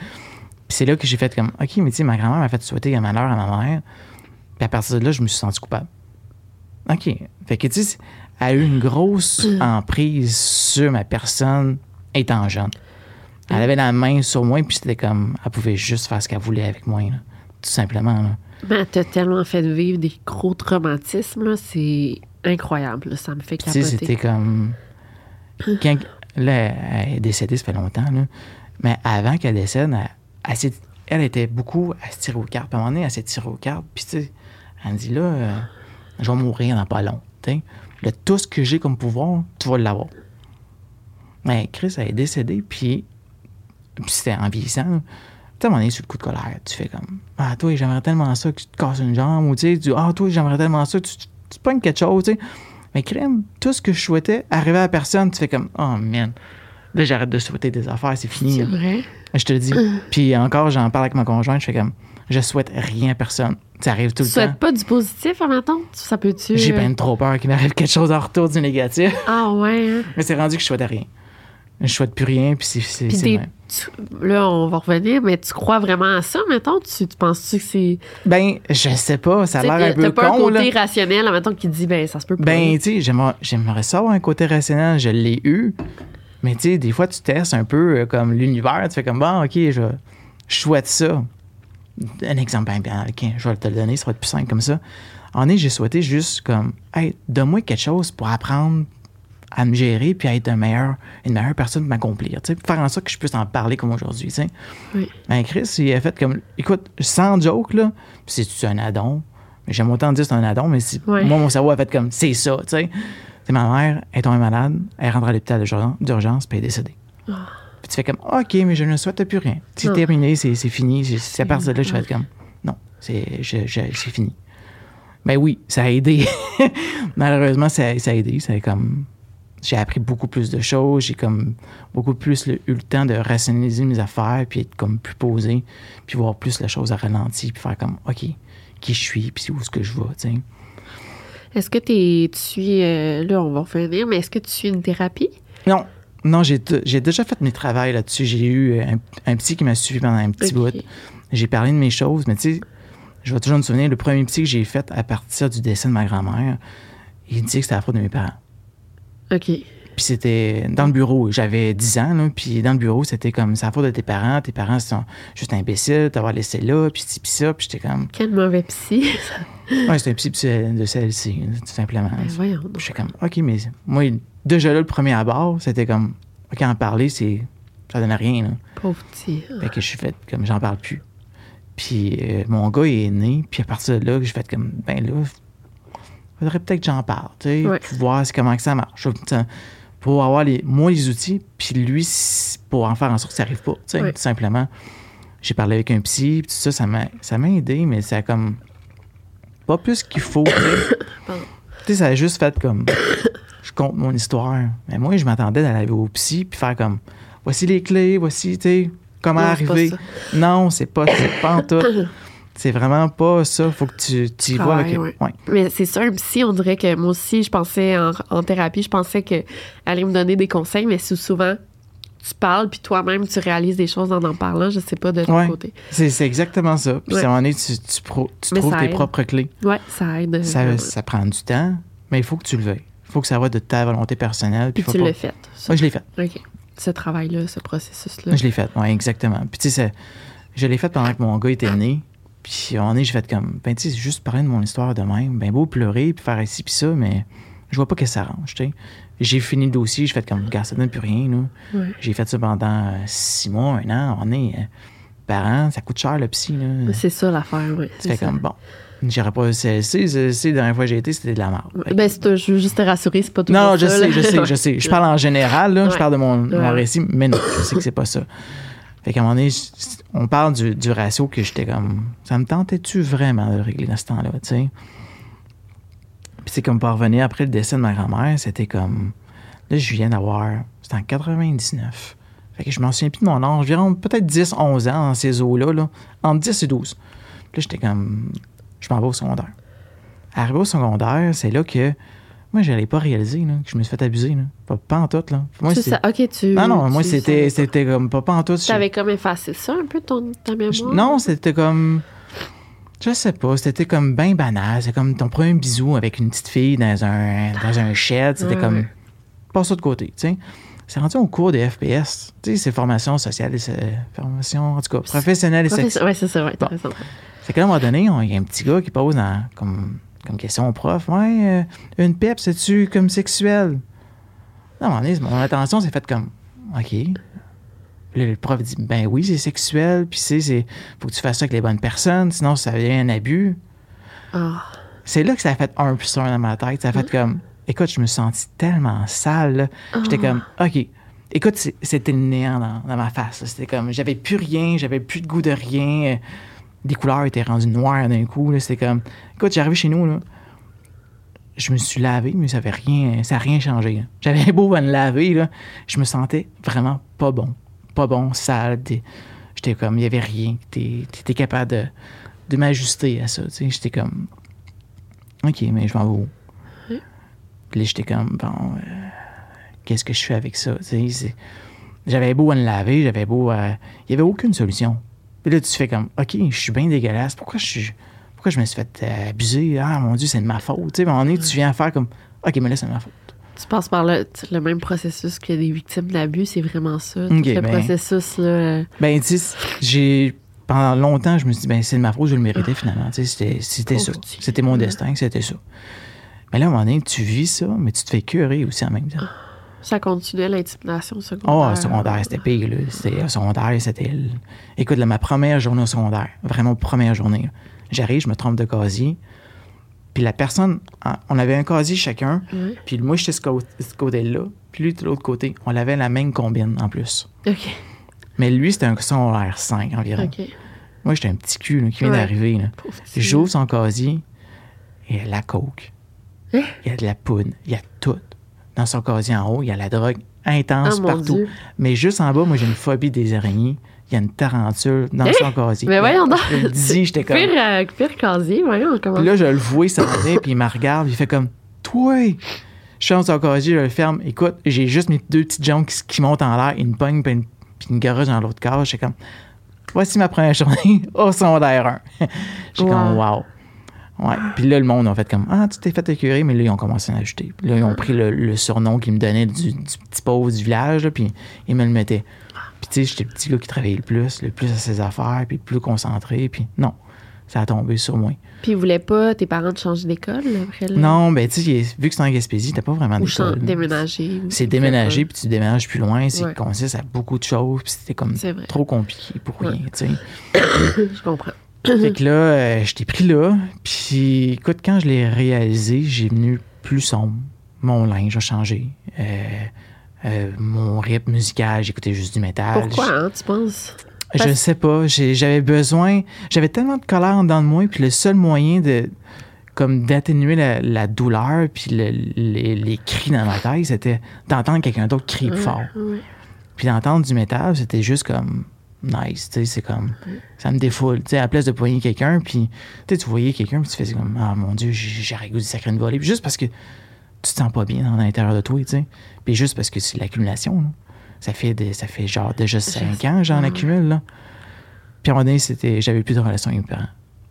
[SPEAKER 2] Puis c'est là que j'ai fait comme, OK, mais tu sais, ma grand-mère m'a fait souhaiter un malheur à ma mère. Puis à partir de là, je me suis senti coupable. OK. Fait que, tu sais, elle a eu une grosse <coughs> emprise sur ma personne étant jeune. Elle avait la main sur moi, puis c'était comme, elle pouvait juste faire ce qu'elle voulait avec moi, là. Tout simplement. Là.
[SPEAKER 1] Ben, t'as tellement fait vivre des gros traumatismes, là, c'est incroyable. là, ça me fait
[SPEAKER 2] Tu sais,
[SPEAKER 1] capoter.
[SPEAKER 2] c'était comme. Quand, là, elle est décédée, ça fait longtemps, là. Mais avant qu'elle décède, elle, elle, était beaucoup à se tirer aux cartes. Puis à un moment donné, elle s'est tirée aux cartes. Puis, tu sais, elle me dit, là, euh, je vais mourir dans pas long. Là, tout ce que j'ai comme pouvoir, tu vas l'avoir. Mais Chris, elle est décédée, puis, puis c'était en vieillissant. là. Tu moment donné, sur le coup de colère, tu fais comme, ah, toi, j'aimerais tellement ça que tu te casses une jambe, ou tu sais, tu dis, ah, toi, j'aimerais tellement ça que tu, tu, tu te pognes quelque chose, tu sais. Mais crème, tout ce que je souhaitais arrivait à personne, tu fais comme, oh man, là, j'arrête de souhaiter des affaires, c'est fini.
[SPEAKER 1] C'est vrai?
[SPEAKER 2] Je te le dis. <clears throat> Puis encore, j'en parle avec ma conjointe, je fais comme, je souhaite rien à personne. Ça arrive tout
[SPEAKER 1] Tu
[SPEAKER 2] le temps.
[SPEAKER 1] souhaites pas du positif, en même temps? Ça peut-tu.
[SPEAKER 2] J'ai
[SPEAKER 1] euh,
[SPEAKER 2] bien trop peur qu'il m'arrive quelque chose en retour du négatif.
[SPEAKER 1] Ah, ouais, hein?
[SPEAKER 2] Mais c'est rendu que je souhaite rien. Je souhaite plus rien, puis c'est.
[SPEAKER 1] là, on va revenir, mais tu crois vraiment à ça, mettons? Tu, tu penses-tu que c'est.
[SPEAKER 2] Ben, je sais pas, ça a l'air un peu
[SPEAKER 1] pas
[SPEAKER 2] con,
[SPEAKER 1] un côté
[SPEAKER 2] là.
[SPEAKER 1] rationnel, mettons, qui dit, ben, ça se peut pas.
[SPEAKER 2] Ben, tu sais, j'aimerais, j'aimerais ça avoir un côté rationnel, je l'ai eu. Mais tu sais, des fois, tu testes un peu euh, comme l'univers, tu fais comme, bon, OK, je, je souhaite ça. Un exemple bien, bien, OK, je vais te le donner, ça va être plus simple comme ça. En est, j'ai souhaité juste comme, hey, donne-moi quelque chose pour apprendre à me gérer puis à être un meilleur, une meilleure personne pour m'accomplir, tu sais, pour faire en sorte que je puisse en parler comme aujourd'hui, tu sais.
[SPEAKER 1] Oui.
[SPEAKER 2] Ben, Chris, il a fait comme, écoute, sans joke, là, c'est un addon, mais j'aime autant dire que c'est un addon, mais si-
[SPEAKER 1] Ouais.
[SPEAKER 2] moi, mon cerveau a fait comme, c'est ça, tu sais. C'est ma mère, elle est tombée malade, elle rentre à l'hôpital d'urgence- d'urgence, puis elle est décédée. Puis tu fais comme, OK, mais je ne souhaite plus rien. C'est terminé, c'est c'est fini. C'est- C'est à partir de là, je fais comme, non, c'est c'est fini. Ben oui, ça a aidé. <laughs> Malheureusement, ça, ça a aidé. A comme, j'ai appris beaucoup plus de choses. J'ai comme beaucoup plus le- eu le temps de rationaliser mes affaires, puis être comme plus posé, puis voir plus les choses à ralenti, puis faire comme, OK, qui je suis, puis où est-ce que je vais, tu sais.
[SPEAKER 1] Est-ce que tu suis. euh, là, on va revenir, mais est-ce que tu suis une thérapie?
[SPEAKER 2] Non, non, j'ai déjà fait mes travaux là-dessus. J'ai eu un, un psy qui m'a suivi pendant un petit bout. J'ai parlé de mes choses, mais tu sais, je vais toujours me souvenir, le premier psy que j'ai fait à partir du décès de ma grand-mère, il disait que c'était la faute de mes parents.
[SPEAKER 1] OK.
[SPEAKER 2] Puis c'était dans le bureau, j'avais 10 ans, là, puis dans le bureau, c'était comme, la faute de tes parents, tes parents sont juste imbéciles, t'avoir laissé là, puis ci, puis ça, puis j'étais comme,
[SPEAKER 1] Quel mauvais psy. <laughs>
[SPEAKER 2] ouais, c'était un psy de CLC, tout simplement.
[SPEAKER 1] Ben, voyons.
[SPEAKER 2] suis comme, OK, mais moi, déjà là, le premier abord, c'était comme, OK, en parler, c'est, ça donnait rien, là.
[SPEAKER 1] Pauvre petit.
[SPEAKER 2] Fait que je suis fait comme j'en parle plus. Puis euh, mon gars il est né, puis à partir de là, j'ai fait comme ben là, faudrait peut-être que j'en parle, tu sais,
[SPEAKER 1] Ouais.
[SPEAKER 2] puis voir comment que ça marche. Pour avoir les, moi les outils, puis lui pour en faire en sorte que ça arrive pas, tu sais,
[SPEAKER 1] Ouais.
[SPEAKER 2] tout simplement. J'ai parlé avec un psy, puis tout ça, ça m'a, ça m'a aidé, mais ça a comme pas plus qu'il faut, tu sais. <coughs>
[SPEAKER 1] Pardon.
[SPEAKER 2] Tu sais, ça a juste fait comme je compte mon histoire. Mais moi, je m'attendais d'aller au psy puis faire comme voici les clés, voici, tu sais, comment
[SPEAKER 1] Non,
[SPEAKER 2] arriver. Non, c'est pas, c'est pas en tout. <coughs> C'est vraiment pas ça. Faut que tu, tu y avec.
[SPEAKER 1] Ouais.
[SPEAKER 2] ouais.
[SPEAKER 1] Mais c'est ça, un psy, on dirait que moi aussi, je pensais en, en thérapie, je pensais qu'elle allait me donner des conseils, mais sou- souvent, tu parles, puis toi-même, tu réalises des choses en en parlant, je sais pas de ton
[SPEAKER 2] Ouais.
[SPEAKER 1] côté.
[SPEAKER 2] C'est, c'est exactement ça. Puis
[SPEAKER 1] Ouais.
[SPEAKER 2] à un moment donné, tu, tu, pro- tu
[SPEAKER 1] Mais
[SPEAKER 2] trouves tes propres clés.
[SPEAKER 1] Ouais, ça aide. euh,
[SPEAKER 2] Ça,
[SPEAKER 1] vraiment.
[SPEAKER 2] ça prend du temps, mais il faut que tu le veuilles. Il faut que ça va de ta volonté personnelle.
[SPEAKER 1] Puis
[SPEAKER 2] faut
[SPEAKER 1] tu
[SPEAKER 2] pas-
[SPEAKER 1] l'as fait. ça.
[SPEAKER 2] Moi, je l'ai fait.
[SPEAKER 1] OK. Ce travail-là, ce processus-là.
[SPEAKER 2] Moi, je l'ai fait, oui, exactement. Puis, tu sais, c'est- je l'ai fait pendant que mon gars était né. Puis, moment donné, j'ai fait comme, ben, tu sais, juste parler de mon histoire de même. Ben, beau pleurer, puis faire ici, puis ça, mais je vois pas que ça arrange, tu sais. J'ai fini le dossier, j'ai fait comme, gars, ça donne plus rien, là.
[SPEAKER 1] Ouais.
[SPEAKER 2] J'ai fait ça pendant euh, six mois, un an. On est euh, parents, ça coûte cher, le psy, là.
[SPEAKER 1] C'est ça l'affaire, oui.
[SPEAKER 2] Fais comme, bon, j'irai pas au CLC. CLC, la dernière fois que j'ai été, c'était de la merde.
[SPEAKER 1] Ben, je veux juste te rassurer, c'est pas tout
[SPEAKER 2] Non,
[SPEAKER 1] ça,
[SPEAKER 2] je sais,
[SPEAKER 1] là.
[SPEAKER 2] je sais, je sais. Je <laughs> parle en général, là. Je parle de mon, mon récit, mais non, je sais que c'est pas ça. Fait qu'à un moment donné, on parle du, ratio que j'étais comme. Ça me tentait-tu vraiment de le régler dans ce temps-là, tu sais? Puis c'est comme pour revenir après le décès de ma grand-mère, c'était comme. Là, je viens d'avoir. C'était en 99. Fait que je m'en souviens plus de mon âge. Environ peut-être 10, 11 ans dans ces eaux-là, là. Entre 10 et 12. Puis là, j'étais comme. Je m'en vais au secondaire. Arrivé au secondaire, c'est là que. Moi, je n'allais pas réaliser là, que je me suis fait abuser. Là. Pas, pas en tout. Là. Moi,
[SPEAKER 1] sais, OK, tu...
[SPEAKER 2] non, non, moi, c'était, comme pas, pas en tout.
[SPEAKER 1] Tu avais comme effacé ça un peu, ton, ta mémoire?
[SPEAKER 2] Je- Non, c'était comme. Je sais pas, c'était comme bien banal. C'est comme ton premier bisou avec une petite fille dans un, dans un shed. C'était
[SPEAKER 1] Ouais,
[SPEAKER 2] comme.
[SPEAKER 1] ouais.
[SPEAKER 2] Pas ça de côté, tu sais. C'est rendu au cours des FPS. Tu sais, c'est formation sociale, et c'est- formation, en tout cas, professionnelle et sexuelle.
[SPEAKER 1] Ouais, c'est ça, ouais,
[SPEAKER 2] Bon. C'est qu'à un moment donné, on- il y a un petit gars qui pose dans- comme, comme question au prof Ouais, euh, une PEP, c'est-tu comme sexuel? Non, à un moment donné, mon attention s'est faite comme OK. Le, le prof dit Ben oui, c'est sexuel, puis c'est, c'est faut que tu fasses ça avec les bonnes personnes, sinon ça devient un abus.
[SPEAKER 1] Ah.
[SPEAKER 2] C'est là que ça a fait un plus un dans ma tête. Ça a fait comme Écoute, je me sentis tellement sale. J'étais comme OK. Écoute, c'était le néant dans, dans ma face. là. C'était comme j'avais plus rien, j'avais plus de goût de rien. Les couleurs étaient rendues noires d'un coup. C'était comme Écoute, j'arrive chez nous, là. Je me suis lavé, mais ça avait rien, ça n'a rien changé. là. J'avais beau à me laver, là. Je me sentais vraiment pas bon. Pas bon, sale. J'étais comme, il y avait rien. Tu étais capable de, de m'ajuster à ça. J'étais comme, OK, mais je m'en vais où? Puis là, j'étais comme, bon, euh, qu'est-ce que je fais avec ça? J'avais beau à me laver, j'avais beau à... Il n'y avait aucune solution. Puis là, tu fais comme, OK, je suis bien dégueulasse. Pourquoi je suis... Pourquoi je me suis fait euh, abuser? Ah, mon Dieu, c'est de ma faute. Tu sais, à un moment donné, tu viens faire comme, OK, mais là, c'est de ma faute.
[SPEAKER 1] Tu passes par le, le même processus que des victimes d'abus, c'est vraiment ça. Tout
[SPEAKER 2] Ok,
[SPEAKER 1] le
[SPEAKER 2] ben-
[SPEAKER 1] processus, là.
[SPEAKER 2] Ben, tu sais, j'ai... Pendant longtemps, je me suis dit, ben, c'est de ma faute, je le méritais finalement. Tu sais, c'était, c'était ça. C'était mon destin, c'était ça. Mais là, à un moment donné, tu vis ça, mais tu te fais curer aussi en même temps.
[SPEAKER 1] Ça continuait l'intimidation secondaire.
[SPEAKER 2] Oh, secondaire, c'était pire. Là. C'était, au secondaire, c'était. Écoute, là, ma première journée au secondaire, vraiment première journée. là. J'arrive, je me trompe de casier. Puis la personne, hein, on avait un casier chacun. Puis moi, j'étais ce, cô- ce côté-là. Puis lui, de l'autre côté. On avait la même combine en plus.
[SPEAKER 1] OK.
[SPEAKER 2] Mais lui, c'était un secondaire 5 environ.
[SPEAKER 1] OK.
[SPEAKER 2] Moi, j'étais un petit cul là, qui vient
[SPEAKER 1] Ouais.
[SPEAKER 2] d'arriver. là. J'ouvre son casier et il y a de la coke.
[SPEAKER 1] Hein?
[SPEAKER 2] Il y a de la poudre. Il y a tout. Dans son casier en haut, il y a la drogue intense
[SPEAKER 1] mon
[SPEAKER 2] partout.
[SPEAKER 1] Dieu.
[SPEAKER 2] Mais juste en bas, moi, j'ai une phobie des araignées. Il y a une tarentule dans son casier.
[SPEAKER 1] Mais voyons donc.
[SPEAKER 2] Je le dis, j'étais comme.
[SPEAKER 1] Pire, euh, pire casier, voyons, comment.
[SPEAKER 2] Puis là, je le vois, ça venait, puis il me regarde, puis il fait comme Toi! Je ferme son casier, je le ferme. Écoute, j'ai juste mes deux petites jambes qui, qui montent en l'air, une pogne, puis une, puis une garage dans l'autre cage. J'étais comme Voici ma première journée au secondaire 1. <laughs> J'étais comme Wow! Ouais. Puis là, le monde a fait comme Ah, tu t'es fait écurer, mais là, ils ont commencé à ajouter. Puis là, ils ont pris le, le surnom qu'ils me donnaient du, du petit pauvre du village, là, puis ils me le mettaient. Puis tu sais, j'étais le petit gars qui travaillait le plus, le plus à ses affaires, puis le plus concentré, puis non, ça a tombé sur moi.
[SPEAKER 1] Puis ils voulaient pas tes parents de changer d'école après le...
[SPEAKER 2] Non, ben tu sais, vu que c'est en Gaspésie, t'as pas vraiment d'école.
[SPEAKER 1] déménager.
[SPEAKER 2] C'est déménager, puis tu déménages plus loin, c'est
[SPEAKER 1] Ouais.
[SPEAKER 2] consiste à beaucoup de choses, puis c'était comme trop compliqué pour
[SPEAKER 1] Ouais.
[SPEAKER 2] rien, tu sais. <coughs>
[SPEAKER 1] Je comprends.
[SPEAKER 2] Fait que là, euh, je t'ai pris là, puis écoute, quand je l'ai réalisé, j'ai venu plus sombre. Mon linge a changé. Euh, euh, mon rythme musical, j'écoutais juste du métal.
[SPEAKER 1] Pourquoi, hein, tu penses?
[SPEAKER 2] Je
[SPEAKER 1] Parce-
[SPEAKER 2] sais pas. J'avais besoin. J'avais tellement de colère en dedans de moi, puis le seul moyen de comme d'atténuer la, la douleur puis le- les, les cris dans ma tête, c'était d'entendre quelqu'un d'autre crier plus fort. Puis d'entendre du métal, c'était juste comme nice, tu sais, c'est comme ça me défoule, tu sais, à la place de poigner quelqu'un, puis tu sais, tu voyais quelqu'un, puis tu faisais comme ah mon dieu, j'ai goût de sacrer une volée, Puis juste parce que tu te sens pas bien dans l'intérieur de toi, tu sais, puis juste parce que c'est l'accumulation, là. ça fait des, ça fait genre déjà cinq ans j'en accumule là. Puis à un moment donné, c'était, j'avais plus de relation avec mes parents.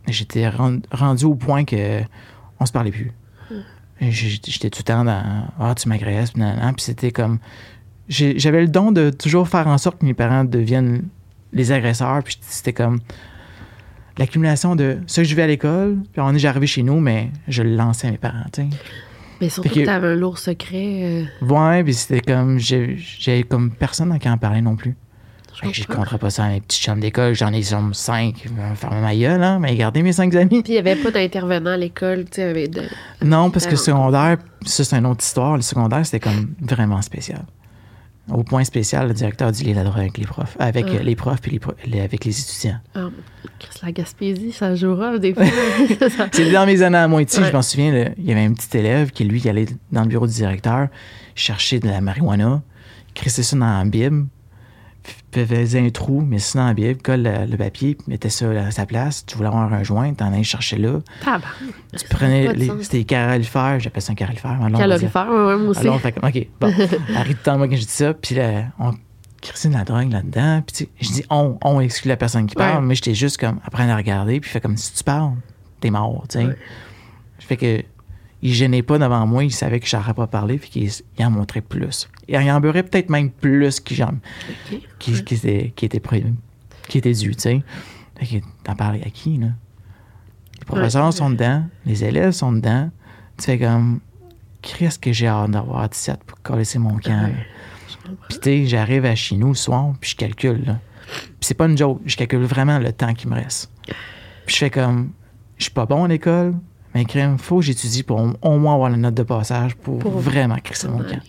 [SPEAKER 2] J'étais ren- rendu au point que on se parlait plus. J'ai- J'étais tout le temps dans Ah, tu m'agresses, puis c'était comme. J'avais le don de toujours faire en sorte que mes parents deviennent les agresseurs. Puis c'était comme. L'accumulation de ça, je vais à l'école, puis on est j'arrivais chez nous, mais je le lançais à mes parents, tu sais.
[SPEAKER 1] Mais surtout
[SPEAKER 2] que-
[SPEAKER 1] que t'avais un lourd secret. euh,
[SPEAKER 2] Ouais, puis c'était comme. j'ai- J'avais comme personne à qui en parler non plus.
[SPEAKER 1] je
[SPEAKER 2] que
[SPEAKER 1] comprends.
[SPEAKER 2] compterais pas ça à mes petites chambres d'école. J'en ai sur cinq. Faire ma gueule, hein, mais gardez mes cinq amis.
[SPEAKER 1] Puis il n'y avait pas d'intervenant à l'école, tu sais, de...
[SPEAKER 2] Non, parce que le
[SPEAKER 1] Ah.
[SPEAKER 2] secondaire, ça c'est une autre histoire. Le secondaire, c'était comme vraiment spécial. Au point spécial, le directeur dit il la drogue avec les profs. Avec
[SPEAKER 1] Ah.
[SPEAKER 2] les profs puis les avec les étudiants.
[SPEAKER 1] Ah, Chris, la Gaspésie, ça jouera des fois. <laughs>
[SPEAKER 2] C'était dans mes années à moitié,
[SPEAKER 1] Ouais.
[SPEAKER 2] je m'en souviens, il y avait un petit élève qui, lui, qui allait dans le bureau du directeur chercher de la marijuana, crissait ça dans la Bible, f- faisait un trou, mais dans la Bible, colle le, le papier, puis mettait ça à sa place. Tu voulais avoir un joint, t'en allais chercher là. Tu prenais, les- c'était des calorifères, j'appelle ça un dire-
[SPEAKER 1] Calorifère, ouais, ouais, moi aussi.
[SPEAKER 2] Alors, fait OK, bon, <laughs> arrête de temps, moi, quand je dis ça. Puis là, on- de la drogue là-dedans. Puis, je dis on, on exclut la personne qui parle,
[SPEAKER 1] Ouais.
[SPEAKER 2] mais j'étais juste comme, apprendre à regarder, puis fait comme si tu parles, t'es mort, tu sais.
[SPEAKER 1] Ouais.
[SPEAKER 2] Fait que, il gênait pas devant moi, il savait que j'aurais pas parlé, puis qu'il il en montrait plus. Il en beurrait peut-être même plus qu'il j'en-
[SPEAKER 1] OK.
[SPEAKER 2] qui, qui était, qui était qui était dû, tu sais. T'en parles à qui, là? Les professeurs
[SPEAKER 1] Ouais.
[SPEAKER 2] sont dedans, les élèves sont dedans. Tu fais comme, qu'est-ce que j'ai hâte d'avoir 17 pour coller mon camp.
[SPEAKER 1] Ouais.
[SPEAKER 2] Puis, tu sais, j'arrive à chez nous le soir, puis je calcule, là. Puis, c'est pas une joke, je calcule vraiment le temps qui me reste. Puis, je fais comme, je suis pas bon à l'école, mais crème, faut que j'étudie pour au- moins avoir la note de passage pour,
[SPEAKER 1] Pour-
[SPEAKER 2] vraiment crisser mon camp.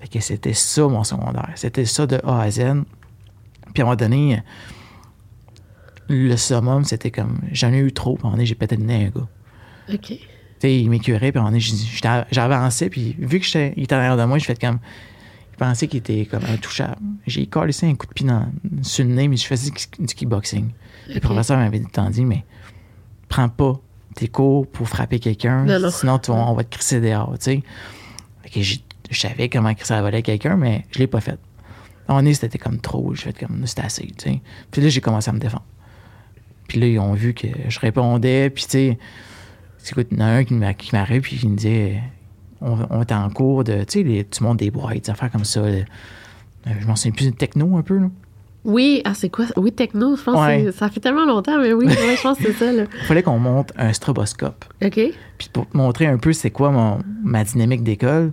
[SPEAKER 2] Fait que c'était ça, mon secondaire. C'était ça de A à Z. Puis, à un moment donné, le summum, c'était comme, j'en ai eu trop, puis à un moment donné, j'ai pété le nez à un gars.
[SPEAKER 1] OK.
[SPEAKER 2] Tu sais, il m'écœurait, puis à un moment donné, j'avançais, puis vu que j'étais, il était en arrière de moi, je fais comme. Il pensait qu'il était comme intouchable. J'ai collé un coup de pied dans, sur le nez, mais je faisais du kickboxing. Le professeur m'avait dit, mais prends pas tes cours pour frapper quelqu'un,
[SPEAKER 1] Non, non.
[SPEAKER 2] sinon tu on va te crisser dehors, tu sais. Fait j'ai- je savais comment crisser à quelqu'un, mais je l'ai pas fait. Moment donné, c'était comme trop, je fais comme, c'était assez, tu sais. Puis là, j'ai commencé à me défendre. Puis là, ils ont vu que je répondais, puis tu sais, écoute, il y en a un qui m'a- qui m'arrive, puis il me disait, on, on est en cours de, tu sais, tu montes des boîtes, des affaires comme ça. là. Je m'en souviens plus, techno un peu, là.
[SPEAKER 1] Oui, ah, c'est quoi? Oui, techno, je pense
[SPEAKER 2] Ouais.
[SPEAKER 1] que c'est- ça fait tellement longtemps, mais oui, <laughs> ouais, je pense que c'est ça, là.
[SPEAKER 2] Il fallait qu'on monte un stroboscope.
[SPEAKER 1] OK.
[SPEAKER 2] Puis pour montrer un peu c'est quoi mon, ma dynamique d'école,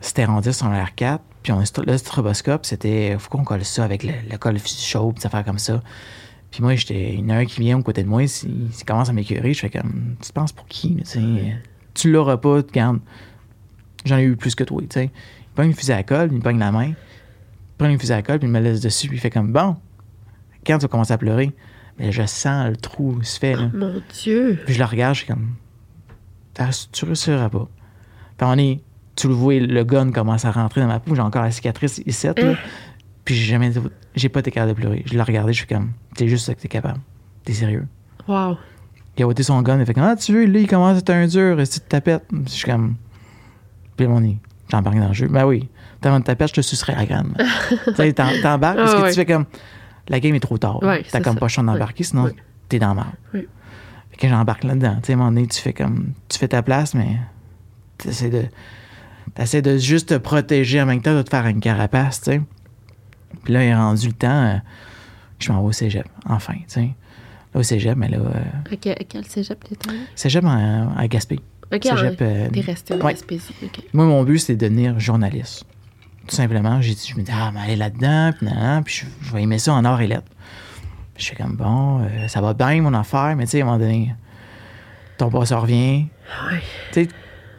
[SPEAKER 2] c'était rendu sur l'air 4. Puis on, le stroboscope, c'était, faut qu'on colle ça avec le, le col chaud, des affaires comme ça. Puis moi, j'étais, il y en a un qui vient au côté de moi, il, il commence à m'écœurer. Je fais comme, tu penses pour qui, là, tu l'auras pas, regarde. J'en ai eu plus que toi, tu sais. Il pogne une fusée à colle, il pogne la main, prend une fusée à colle, puis il me laisse dessus, puis il fait comme, bon, quand tu vas commencer à pleurer, mais je sens le trou se fait, là.
[SPEAKER 1] Mon Dieu.
[SPEAKER 2] Puis je le regarde, je suis comme, tu réussiras pas. Puis on est, tu le vois, le gun commence à rentrer dans ma peau, j'ai encore la cicatrice ici, là.
[SPEAKER 1] Hein?
[SPEAKER 2] Puis j'ai jamais, j'ai pas été capable de pleurer. Je l'ai regardé, je suis comme, c'est juste ça que t'es capable. T'es sérieux.
[SPEAKER 1] Wow.
[SPEAKER 2] Il a ôté son gun, il fait comme, ah, tu veux, là, il commence à être un dur, et si tu tapettes. Je suis comme, puis on est, j'embarque dans le jeu. Ben oui, t'as une tapette, je te sucerai la graine. <laughs> tu sais, t'embarques parce que
[SPEAKER 1] ouais.
[SPEAKER 2] tu fais comme, la game est trop tard.
[SPEAKER 1] Ouais,
[SPEAKER 2] T'as comme
[SPEAKER 1] ça.
[SPEAKER 2] pas le choix d'embarquer, sinon
[SPEAKER 1] Ouais.
[SPEAKER 2] t'es dans la merde.
[SPEAKER 1] Oui.
[SPEAKER 2] Fait que j'embarque là-dedans. Tu sais, à un moment donné, tu fais comme. Tu fais ta place, mais. T'essaies de. T'essaies de juste te protéger en même temps de te faire une carapace, tu sais. Puis là, il est rendu le temps. euh, que je m'en vais au cégep, enfin, tu sais. Là, au cégep, mais là. euh,
[SPEAKER 1] À quel, quel cégep allé?
[SPEAKER 2] cégep en- à Gaspé.
[SPEAKER 1] OK,
[SPEAKER 2] Cégep,
[SPEAKER 1] ah,
[SPEAKER 2] euh,
[SPEAKER 1] t'es resté au
[SPEAKER 2] ouais.
[SPEAKER 1] Gaspésie. OK.
[SPEAKER 2] Moi, mon but, c'est de devenir journaliste. Tout simplement, j'ai dit, je me dis, ah, mais aller là-dedans, puis puis je, je vais aimer ça en or et lettres. Puis je fais comme, bon, euh, ça va bien, mon affaire, mais tu sais, à un moment donné, ton passeur revient.
[SPEAKER 1] Ouais,
[SPEAKER 2] Tu sais,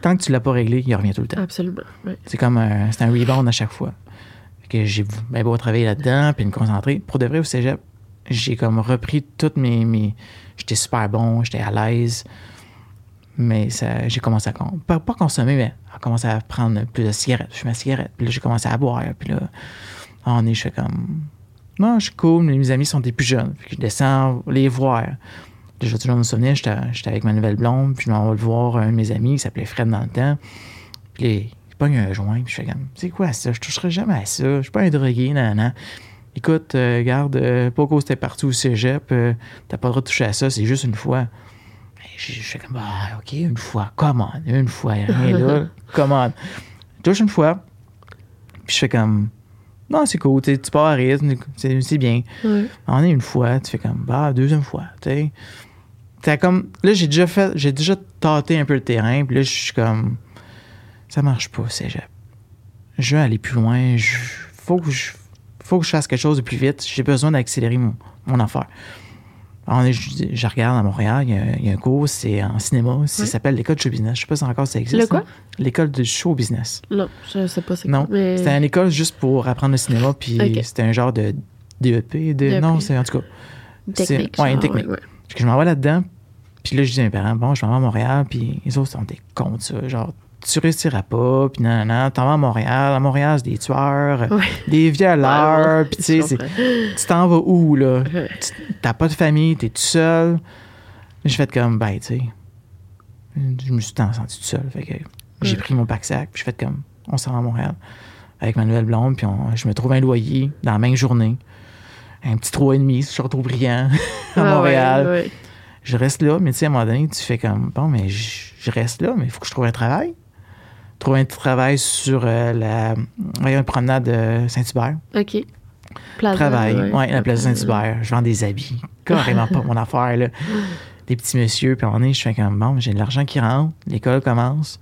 [SPEAKER 2] tant que tu l'as pas réglé, il revient tout le temps.
[SPEAKER 1] absolument.
[SPEAKER 2] C'est comme un, c'est un rebound à chaque fois. Fait que j'ai bien beau travailler là-dedans, puis me concentrer. Pour de vrai, au cégep, j'ai comme repris toutes mes. mes j'étais super bon, j'étais à l'aise. Mais j'ai commencé à. Pas, consommer, mais à commencer à prendre plus de cigarettes. Je ma cigarette. Puis là, j'ai commencé à boire. Puis là, on est, je fais comme. Non, je suis cool, mais mes amis sont des plus jeunes. Puis je descends les voir. Là, je vais toujours me souvenir, j'étais avec ma nouvelle blonde, puis je m'en vais voir un de mes amis qui s'appelait Fred dans le temps. Puis il pogne un joint, puis je fais comme, c'est quoi ça? Je toucherai jamais à ça. Je suis pas un drogué, nan, nan. Écoute, euh, regarde, euh, pas cause t'es parti au cégep, euh, t'as pas le droit de toucher à ça, c'est juste une fois. Je, fais comme, ah, ok, une fois, comment? Une fois, rien là, <laughs> comment? Je touche une fois, puis je fais comme, non, c'est cool, tu pars à rythme, c'est c'est bien. On est une fois, tu fais comme, bah, deuxième fois, tu sais. T'as comme, là, j'ai déjà fait, j'ai déjà tâté un peu le terrain, puis là, je suis comme, ça marche pas, cégep. Je veux aller plus loin, je, faut que je, faut que je fasse quelque chose de plus vite, j'ai besoin d'accélérer mon, mon affaire. Alors, est- je, je regarde à Montréal, il y, a, il y a un cours, c'est en cinéma, ça
[SPEAKER 1] Oui.
[SPEAKER 2] s'appelle l'école de show business. Je sais pas si encore ça existe.
[SPEAKER 1] Le quoi?
[SPEAKER 2] L'école de show business.
[SPEAKER 1] Non, je sais pas c'est
[SPEAKER 2] Non.
[SPEAKER 1] Mais...
[SPEAKER 2] c'était une école juste pour apprendre le cinéma, puis c'était un genre de DEP. De,
[SPEAKER 1] DEP.
[SPEAKER 2] Non, c'est en tout cas.
[SPEAKER 1] technique.
[SPEAKER 2] c'est- ouais, une technique.
[SPEAKER 1] ouais, ouais.
[SPEAKER 2] Fait que je m'en vais là-dedans. Puis là, je dis à mes parents, bon, je m'en vais à Montréal. Puis les autres sont des cons ça. Genre, tu réussiras pas. Puis non, non, t'en vas à Montréal. À Montréal, c'est des tueurs,
[SPEAKER 1] Ouais.
[SPEAKER 2] des violeurs.
[SPEAKER 1] Ouais,
[SPEAKER 2] Puis tu t'en vas où, là? T'as pas de famille, t'es tout seul. J'ai fait comme, ben, tu sais. Je me suis tant senti tout seul. Fait que j'ai
[SPEAKER 1] Ouais.
[SPEAKER 2] pris mon pack-sac. Puis j'ai fait comme, on s'en va à Montréal. avec ma nouvelle blonde, puis on- je me trouve un loyer dans la même journée. Un petit 3,5 sur Châteaubriand, <laughs> à
[SPEAKER 1] Ah ouais,
[SPEAKER 2] Montréal.
[SPEAKER 1] ouais.
[SPEAKER 2] Je reste là, mais tu sais, à un moment donné, tu fais comme, bon, mais je, je reste là, mais il faut que je trouve un travail. Trouver un petit travail sur euh, la voyons, promenade de Saint-Hubert.
[SPEAKER 1] OK. Plaza,
[SPEAKER 2] Travail,
[SPEAKER 1] ouais.
[SPEAKER 2] ouais, la place Saint-Hubert. Je vends des habits. Carrément pas mon affaire, là. <laughs> Des petits messieurs, puis moment donné, je fais comme, bon, j'ai de l'argent qui rentre, l'école commence.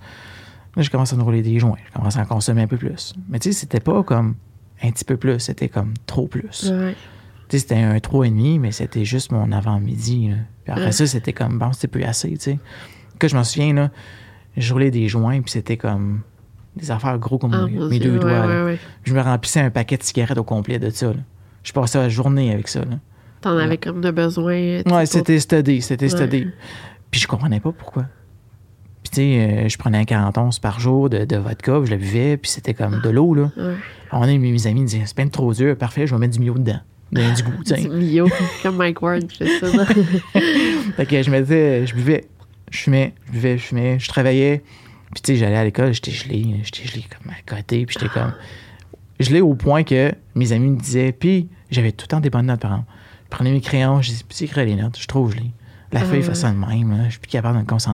[SPEAKER 2] Là, je commence à me rouler des joints. Je commence à en consommer un peu plus. Mais tu sais, c'était pas comme un petit peu plus, c'était comme trop plus.
[SPEAKER 1] Ouais.
[SPEAKER 2] Tu sais, c'était un 3,5, mais c'était juste mon avant-midi. Puis après
[SPEAKER 1] Ouais.
[SPEAKER 2] ça, c'était comme, bon, c'était plus assez, tu sais. Que je m'en souviens, là, je roulais des joints, puis c'était comme des affaires gros comme
[SPEAKER 1] Ah,
[SPEAKER 2] mes, deux
[SPEAKER 1] ouais,
[SPEAKER 2] doigts. là.
[SPEAKER 1] ouais, ouais.
[SPEAKER 2] Je me remplissais un paquet de cigarettes au complet de ça. là. Je passais la journée avec ça.
[SPEAKER 1] T'en avais comme de besoin. euh,
[SPEAKER 2] Ouais, c'était studé, c'était studé. Puis je comprenais pas pourquoi. Puis tu sais, euh, je prenais un 40 onces par jour de, de vodka, puis je le buvais, puis c'était comme de l'eau, là.
[SPEAKER 1] Ouais.
[SPEAKER 2] À un moment donné, mes amis me disaient, c'est bien trop dur, parfait, je vais mettre du mio dedans. Donner du goût, tu sais. <laughs>
[SPEAKER 1] Du Mio, comme Mike Ward, je fais ça. <laughs>
[SPEAKER 2] Fait que je me disais, je buvais, je fumais, je buvais, je fumais, je travaillais. Puis tu sais, j'allais à l'école, j'étais gelé, j'étais gelé comme à côté, puis j'étais comme... Gelé au point que mes amis me disaient, puis j'avais tout le temps des bonnes notes, par exemple. Je prenais mes crayons, je disais, puis écrire les notes, je suis trop gelé. La
[SPEAKER 1] Ah
[SPEAKER 2] feuille fait
[SPEAKER 1] ouais.
[SPEAKER 2] ça de même, là, je suis plus capable de me concentrer.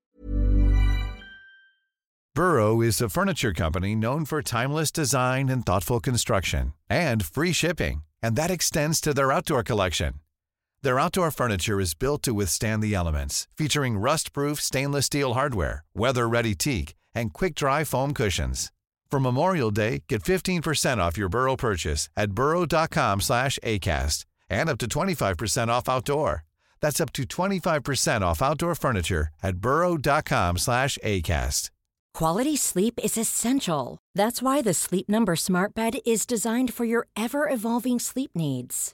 [SPEAKER 3] Burrow is a furniture company known for timeless design and thoughtful construction and free shipping, and that extends to their outdoor collection. Their outdoor furniture is built to withstand the elements, featuring rust-proof stainless steel hardware, weather-ready teak, and quick-dry foam cushions. For Memorial Day, get 15% off your Burrow purchase at burrow.com slash ACAST and up to 25% off outdoor. That's up to 25% off outdoor furniture at burrow.com slash ACAST.
[SPEAKER 4] Quality sleep is essential. That's why the Sleep Number Smart Bed is designed for your ever evolving sleep needs.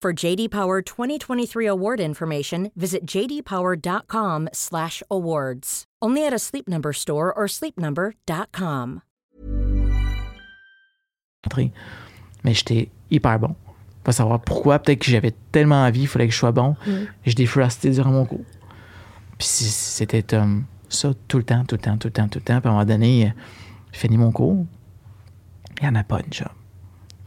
[SPEAKER 4] For JD Power 2023 award information, visit jdpower.com/awards. Only at a Sleep Number store or sleepnumber.com.
[SPEAKER 2] Mais j'étais hyper bon. Pas savoir pourquoi, peut-être que j'avais tellement envie, il fallait que je sois bon. Je défrostais durant mon cours. Puis c'était comme ça tout le temps, tout le temps, tout le temps, tout le temps. Puis à un moment donné, euh, je finis mon cours. Il n'y en a pas de job.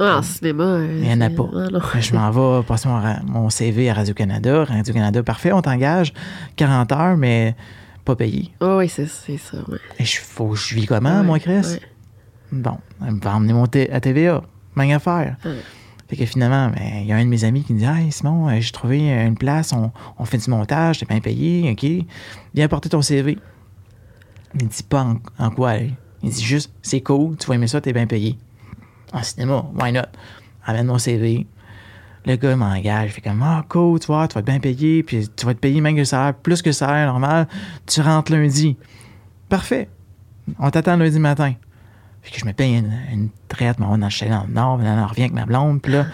[SPEAKER 1] Ah, en cinéma. euh,
[SPEAKER 2] Il n'y en a pas.
[SPEAKER 1] ah, non.
[SPEAKER 2] Je m'en vais <laughs> passer mon, mon CV à Radio-Canada. Radio-Canada, parfait, on t'engage 40 heures, mais pas payé.
[SPEAKER 1] Ah oui, c'est ça, ouais.
[SPEAKER 2] Et je, faut, je vis comment,
[SPEAKER 1] Ouais,
[SPEAKER 2] moi, Chris?
[SPEAKER 1] ouais.
[SPEAKER 2] Bon, elle va emmener mon T- à TVA. Même affaire. Fait que finalement, ben, il y a un de mes amis qui me dit Hey Simon, euh, j'ai trouvé une place, on, on fait du montage, t'es bien payé, OK. Viens apporter ton CV. Il dit pas en, en quoi aller. Il dit juste c'est cool, tu vas aimer ça, t'es bien payé. En cinéma, why not? Amène mon CV. Le gars m'engage, il fait comme Ah, cool, tu vois, tu vas être bien payé, puis tu vas te payer même que le salaire, plus que le salaire normal. Tu rentres lundi. Parfait. On t'attend lundi matin. Fait que je me paye une, une traite, m'en vais dans, le nord, on revient avec ma blonde, puis là,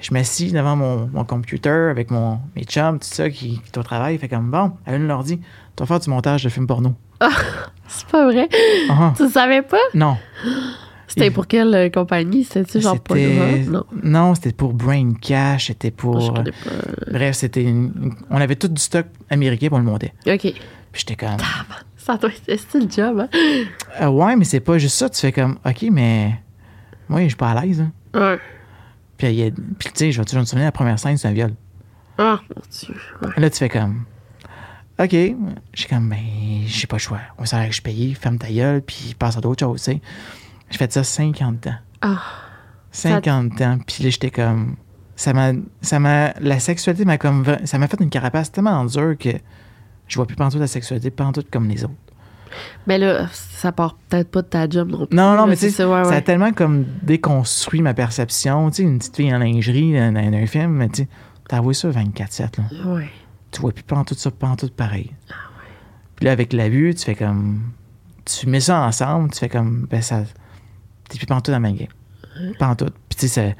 [SPEAKER 2] je m'assis devant mon, mon computer avec mon, mes chums, tout ça, qui, qui est au travail. Fait comme, bon, allume l'ordi, tu vas faire du montage de films porno. <laughs>
[SPEAKER 1] C'est pas vrai.
[SPEAKER 2] Ah,
[SPEAKER 1] Tu savais pas?
[SPEAKER 2] non.
[SPEAKER 1] C'était pour quelle euh, compagnie? C'était-tu genre pas
[SPEAKER 2] C'était-
[SPEAKER 1] Non.
[SPEAKER 2] Non, c'était pour Brain Cash, c'était pour.
[SPEAKER 1] Je connais pas.
[SPEAKER 2] Bref, c'était. une- On avait tout du stock américain pour le monter.
[SPEAKER 1] OK.
[SPEAKER 2] Puis j'étais comme.
[SPEAKER 1] Ça doit être c'est le job, hein?
[SPEAKER 2] Ah ouais, mais c'est pas juste ça. Tu fais comme, OK, mais. Moi, je suis pas à l'aise. hein.
[SPEAKER 1] Ouais.
[SPEAKER 2] Puis, il y a- puis tu sais, je vais toujours me souvenir, la première scène, c'est un viol.
[SPEAKER 1] Ah, mon Dieu. Ouais.
[SPEAKER 2] Là, tu fais comme. OK. J'ai comme, ben, j'ai pas le choix. Au salaire que je payé, ferme ta gueule, puis passe à d'autres choses, tu sais. J'ai fait ça 50 ans.
[SPEAKER 1] Ah.
[SPEAKER 2] 50 ans. Puis là, j'étais comme. Ça m'a. Ça m'a. La sexualité m'a comme. Ça m'a fait une carapace tellement dure que je vois plus pantoute la sexualité, pantoute comme les autres.
[SPEAKER 1] Mais là, ça part peut-être pas de ta job non plus.
[SPEAKER 2] Non, non, mais tu sais,
[SPEAKER 1] c'est ça, ouais,
[SPEAKER 2] ça a
[SPEAKER 1] ouais.
[SPEAKER 2] tellement comme déconstruit ma perception. Tu sais, une petite fille en lingerie dans, dans un film, mais tu sais, t'as vu ça 24-7, là.
[SPEAKER 1] Ouais.
[SPEAKER 2] tu vois plus pantoute ça, pantoute pareil. Puis là, avec la vue, tu fais comme. Tu mets ça ensemble, tu fais comme. Ben, ça. T'es plus pantoute dans ma game. Pantoute. Puis tu sais,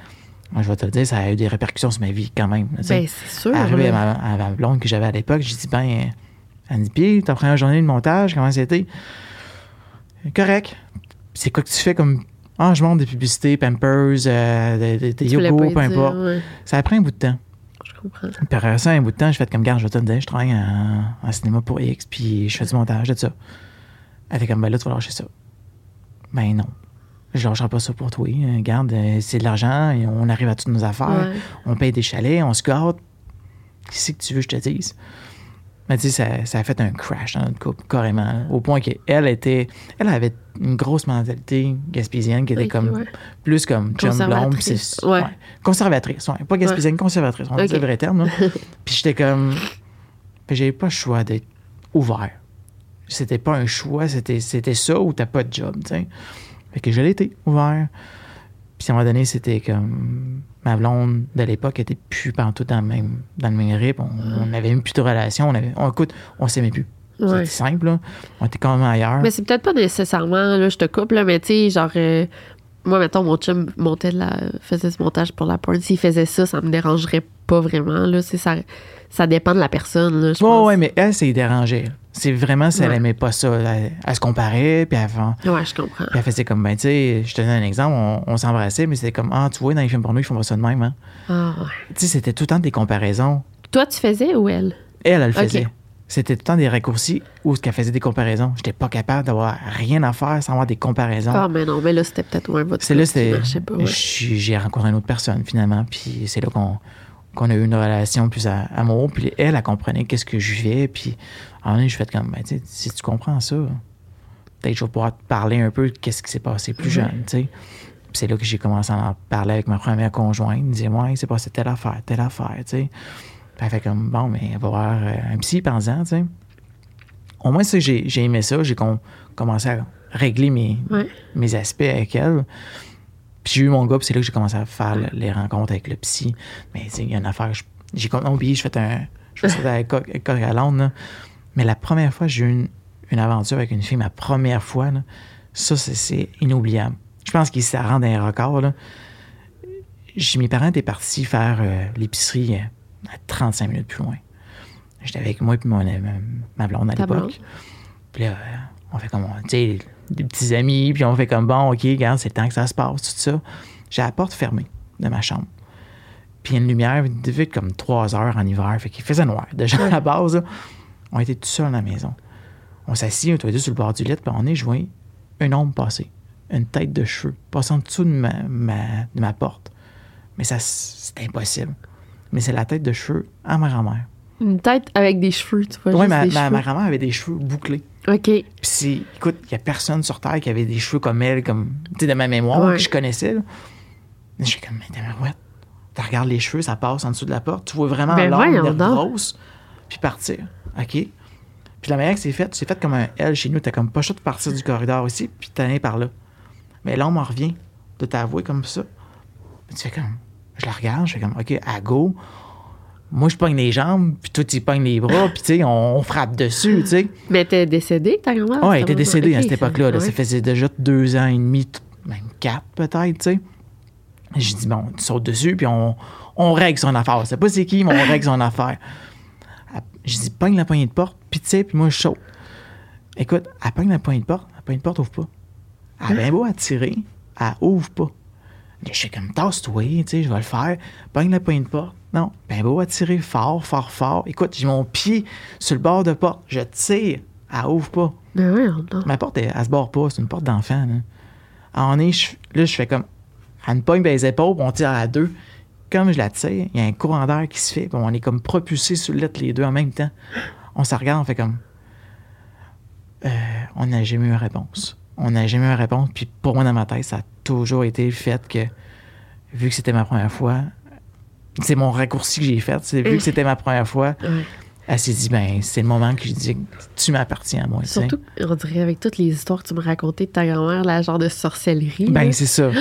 [SPEAKER 2] moi, je vais te le dire, ça a eu des répercussions sur ma vie quand même.
[SPEAKER 1] Ben, c'est sûr.
[SPEAKER 2] Arrivé à ma, à ma blonde que j'avais à l'époque, j'ai dit, ben, elle me dit, puis, ta première journée de montage, comment c'était? Correct. C'est quoi que tu fais comme. Ah, je monte des publicités, Pampers, euh, des, des, des
[SPEAKER 1] Tu voulais
[SPEAKER 2] Yoko,
[SPEAKER 1] pas y
[SPEAKER 2] peu importe.
[SPEAKER 1] ouais,
[SPEAKER 2] Ça a pris un bout de temps.
[SPEAKER 1] je comprends.
[SPEAKER 2] Puis après ça, un bout de temps, j'ai fait comme, garde, je vais te le dire, je travaille en, en cinéma pour X, puis je fais du montage de ça. Elle était comme, ben là, tu vas lâcher ça. Ben non. Je lâcherai pas ça pour toi. hein. Regarde, euh, c'est de l'argent, et on arrive à toutes nos affaires,
[SPEAKER 1] Ouais.
[SPEAKER 2] on paye des chalets, on se gâte. Qu'est-ce que tu veux que je te dise? Mais tu sais, ça, ça a fait un crash dans notre couple, carrément. là, au point qu'elle était. Elle avait une grosse mentalité gaspésienne qui était comme.
[SPEAKER 1] ouais.
[SPEAKER 2] Plus comme chum blonde. c'est-
[SPEAKER 1] ouais.
[SPEAKER 2] Conservatrice. Pas gaspésienne, conservatrice. On
[SPEAKER 1] Ok.
[SPEAKER 2] dit le vrai terme. <laughs> Puis j'étais comme. Puis j'avais pas le choix d'être ouvert. C'était pas un choix, c'était, c'était ça ou t'as pas de job, tu sais. Fait que je l'ai été, ouvert. Puis à un moment donné, c'était comme. Ma blonde de l'époque était plus partout dans le même, dans le même rythme. On, on avait même plus de relation. On avait, on, écoute, on s'aimait plus.
[SPEAKER 1] Ouais.
[SPEAKER 2] C'était simple, là. On était quand même ailleurs.
[SPEAKER 1] Mais c'est peut-être pas nécessairement, là, je te coupe, là, mais tu sais, genre, euh, moi, mettons, mon chum montait de la, faisait ce montage pour la porn. S'il faisait ça, ça me dérangerait pas vraiment, là. Ça, ça dépend de la personne, là,
[SPEAKER 2] Ouais, ouais, mais elle, c'est dérangeait. C'est vraiment si elle aimait pas ça. Elle, elle se comparait, puis avant.
[SPEAKER 1] Ouais, je comprends.
[SPEAKER 2] Puis elle faisait comme, ben, tu sais, je te donne un exemple, on, on s'embrassait, mais c'était comme, ah, tu vois, dans les films porno, ils font pas ça de même, hein.
[SPEAKER 1] Ah, ouais.
[SPEAKER 2] Tu sais, c'était tout le temps des comparaisons.
[SPEAKER 1] Toi, tu faisais ou elle?
[SPEAKER 2] Elle, elle le faisait. C'était tout le temps des raccourcis où ce qu'elle faisait des comparaisons. J'étais pas capable d'avoir rien à faire sans avoir des comparaisons.
[SPEAKER 1] Ah, mais non, mais là, c'était peut-être ouais, votre
[SPEAKER 2] c'est là, c'était.
[SPEAKER 1] ouais.
[SPEAKER 2] J'ai rencontré une autre personne, finalement, puis c'est là qu'on qu'on a eu une relation plus à, amour. Puis elle, elle comprenait qu'est-ce que je vivais. Puis un moment donné, je fais comme, ben, si tu comprends ça, peut-être que je vais pouvoir te parler un peu de qu'est-ce qui s'est passé plus jeune, tu sais. Puis c'est là que j'ai commencé à en parler avec ma première conjointe. Elle me disait, ouais, c'est passé telle affaire, telle affaire, tu sais. Elle fait comme, bon, mais elle va voir euh, un psy pensant, tu sais. Au moins, ça, j'ai j'ai aimé ça. J'ai com- commencé à régler mes,
[SPEAKER 1] Ouais.
[SPEAKER 2] mes aspects avec elle. Puis j'ai eu mon gars, puis c'est là que j'ai commencé à faire le- les rencontres avec le psy. Mais il y a une affaire, j'ai comme oublié, je fais un. Je fais ça <laughs> avec Coq à. Mais la première fois que j'ai eu une, une aventure avec une fille, ma première fois, là, ça, c'est- inoubliable. Je pense qu'il ça rentre dans les records. Là. J'ai- Mes parents étaient partis faire euh, l'épicerie euh, à 35 minutes plus loin. J'étais avec moi et mon, ma, ma blonde à l'époque. Puis là, euh, on fait comme, tu sais, des petits amis, puis on fait comme, bon, OK, regarde, c'est le temps que ça se passe, tout ça. J'ai la porte fermée de ma chambre. Puis il y a une lumière, être comme 3 heures en hiver, fait qu'il faisait noir. Déjà à la base, là, on était tout seuls dans la maison. On s'assit, les deux sur le bord du lit, puis on est joué un homme passé, une tête de cheveux, passant en dessous de ma, ma- de ma porte. Mais ça, c'est impossible. Mais c'est la tête de cheveux à ma grand-mère.
[SPEAKER 1] Une tête avec des cheveux, tu vois.
[SPEAKER 2] Oui, ma, grand-mère avait des cheveux bouclés.
[SPEAKER 1] OK.
[SPEAKER 2] Puis écoute, il n'y a personne sur Terre qui avait des cheveux comme elle, comme, tu sais, de ma mémoire,
[SPEAKER 1] Ouais.
[SPEAKER 2] que je connaissais. Je suis comme, mais tabarouette, tu regardes les cheveux, ça passe en dessous de la porte, tu vois vraiment
[SPEAKER 1] Ben donc.
[SPEAKER 2] grosse, puis partir. OK? Puis la manière que c'est fait, c'est fait comme un L chez nous, t'as comme pas chaud de partir du corridor ici, puis t'en es par là. Mais l'homme en revient de t'avouer comme ça. Puis tu fais comme, je la regarde, je fais comme, OK, à go. Moi, je pogne les jambes, puis toi, tu pognes les bras, puis tu sais, on, on frappe dessus, tu sais.
[SPEAKER 1] Mais t'es décédée, ta grand-mère?
[SPEAKER 2] Ah, elle
[SPEAKER 1] à
[SPEAKER 2] était décédée à
[SPEAKER 1] Ok,
[SPEAKER 2] cette époque-là. là.
[SPEAKER 1] ouais.
[SPEAKER 2] Ça faisait déjà deux ans et demi, même quatre peut-être, tu sais. J'ai dit, bon, tu sautes dessus, puis on, on règle son affaire. C'est pas c'est qui, mais on règle son affaire. J'ai dit, pogne la poignée de porte, puis tu sais, puis moi, je saute. Écoute, elle pogne la poignée de porte, la poignée de porte ouvre pas. Elle a bien beau à tirer, elle ouvre pas. Je suis comme, tasse-toi, tu sais, je vais le faire. Pogne la poignée de porte. Non, ben beau à tirer fort, fort, fort. Écoute, j'ai mon pied sur le bord de porte. Je tire, elle ouvre pas.
[SPEAKER 1] Ben non.
[SPEAKER 2] Ma porte, elle, elle se barre pas. C'est une porte d'enfant. Là. Alors, on est, je- là, je fais comme. Elle me pogne ben les épaules, on tire à deux. Comme je la tire, il y a un courant d'air qui se fait, puis on est comme propulsés sur lit les deux en même temps. On se regarde, on fait comme. Euh, on n'a jamais eu une réponse. On n'a jamais eu une réponse. Puis pour moi, dans ma tête, ça a toujours été le fait que, vu que c'était ma première fois, c'est mon raccourci que j'ai fait. C'est vu que c'était ma première fois,
[SPEAKER 1] Ouais.
[SPEAKER 2] elle s'est dit, ben, c'est le moment que je dis, tu m'appartiens à moi.
[SPEAKER 1] Surtout, on dirait, avec toutes les histoires que tu me racontais de ta grand-mère, la genre de sorcellerie.
[SPEAKER 2] Ben, c'est ça. <gasps>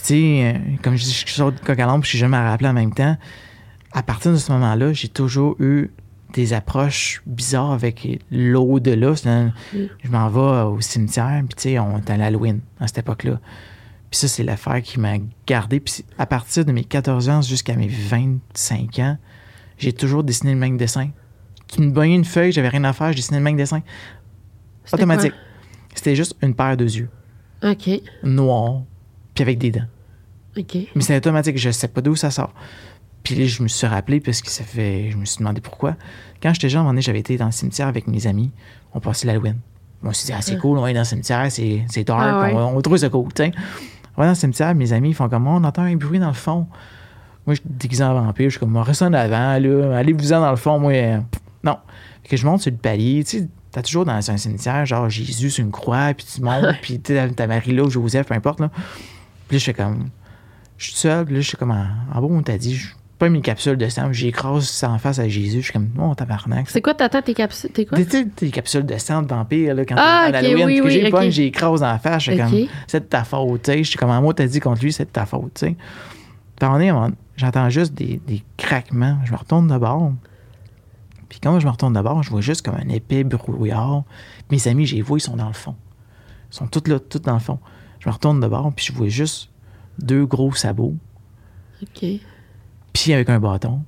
[SPEAKER 2] Puis, tu sais, euh, comme je dis, je sors de coq à l'ombre, puis je suis jamais à rappeler en même temps. À partir de ce moment-là, j'ai toujours eu des approches bizarres avec l'au-delà. Je m'en vais au cimetière, puis, tu sais, on est à l'Halloween à cette époque-là. Puis ça, c'est l'affaire qui m'a gardé. Puis à partir de mes 14 ans jusqu'à mes 25 ans, j'ai toujours dessiné le même dessin. Tu me voyais une feuille, j'avais rien à faire, je dessinais le même dessin. Automatique. C'était juste une paire de yeux?
[SPEAKER 1] OK.
[SPEAKER 2] noirs, puis avec des dents.
[SPEAKER 1] OK.
[SPEAKER 2] Mais c'est automatique, je sais pas d'où ça sort. Puis là, je me suis rappelé parce que ça fait. Je me suis demandé pourquoi. Quand j'étais jeune, à un moment donné, j'avais été dans le cimetière avec mes amis. On passait l'Halloween. On s'est dit, ah, c'est cool, on est dans le cimetière, c'est dark,
[SPEAKER 1] Ah ouais.
[SPEAKER 2] on, on trouve ça cool. On va dans le cimetière, mes amis ils font comme, on entend un bruit dans le fond. Moi, je suis déguisé en vampire, je suis comme, reste en avant, là, allez-vous-en dans le fond, moi, euh, non. Fait que je monte sur le palier, tu sais, t'as toujours dans un cimetière, genre Jésus sur une croix, puis tu montes, <laughs> puis tu sais, ta Marie-là, ou Joseph, peu importe, là. Puis là, je fais comme, je suis seul, puis là, je suis comme, en, en bon, on t'a dit, je pas mes capsules de sang, j'écrase ça en face à Jésus, je suis comme, oh, tabarnak.
[SPEAKER 1] C'est quoi, t'attends tes capsules? T'es quoi?
[SPEAKER 2] Tes capsules de sang de vampire, là, quand
[SPEAKER 1] Ah,
[SPEAKER 2] t'es à l'Halloween,
[SPEAKER 1] oui,
[SPEAKER 2] que
[SPEAKER 1] oui,
[SPEAKER 2] j'ai
[SPEAKER 1] ok.
[SPEAKER 2] pas, j'écrase en face, je suis comme, c'est de ta faute, tu sais. Je suis comme, un mot, t'as dit contre lui, c'est de ta faute, tu sais. Puis j'entends juste des, des craquements. Je me retourne de bord. Puis quand je me retourne de bord, je vois juste comme un épais brouillard. Mes amis, j'ai vu, ils sont dans le fond. Ils sont tous là, tous dans le fond. Je me retourne de bord, puis je vois juste deux gros sabots,
[SPEAKER 1] OK.
[SPEAKER 2] puis avec un bâton.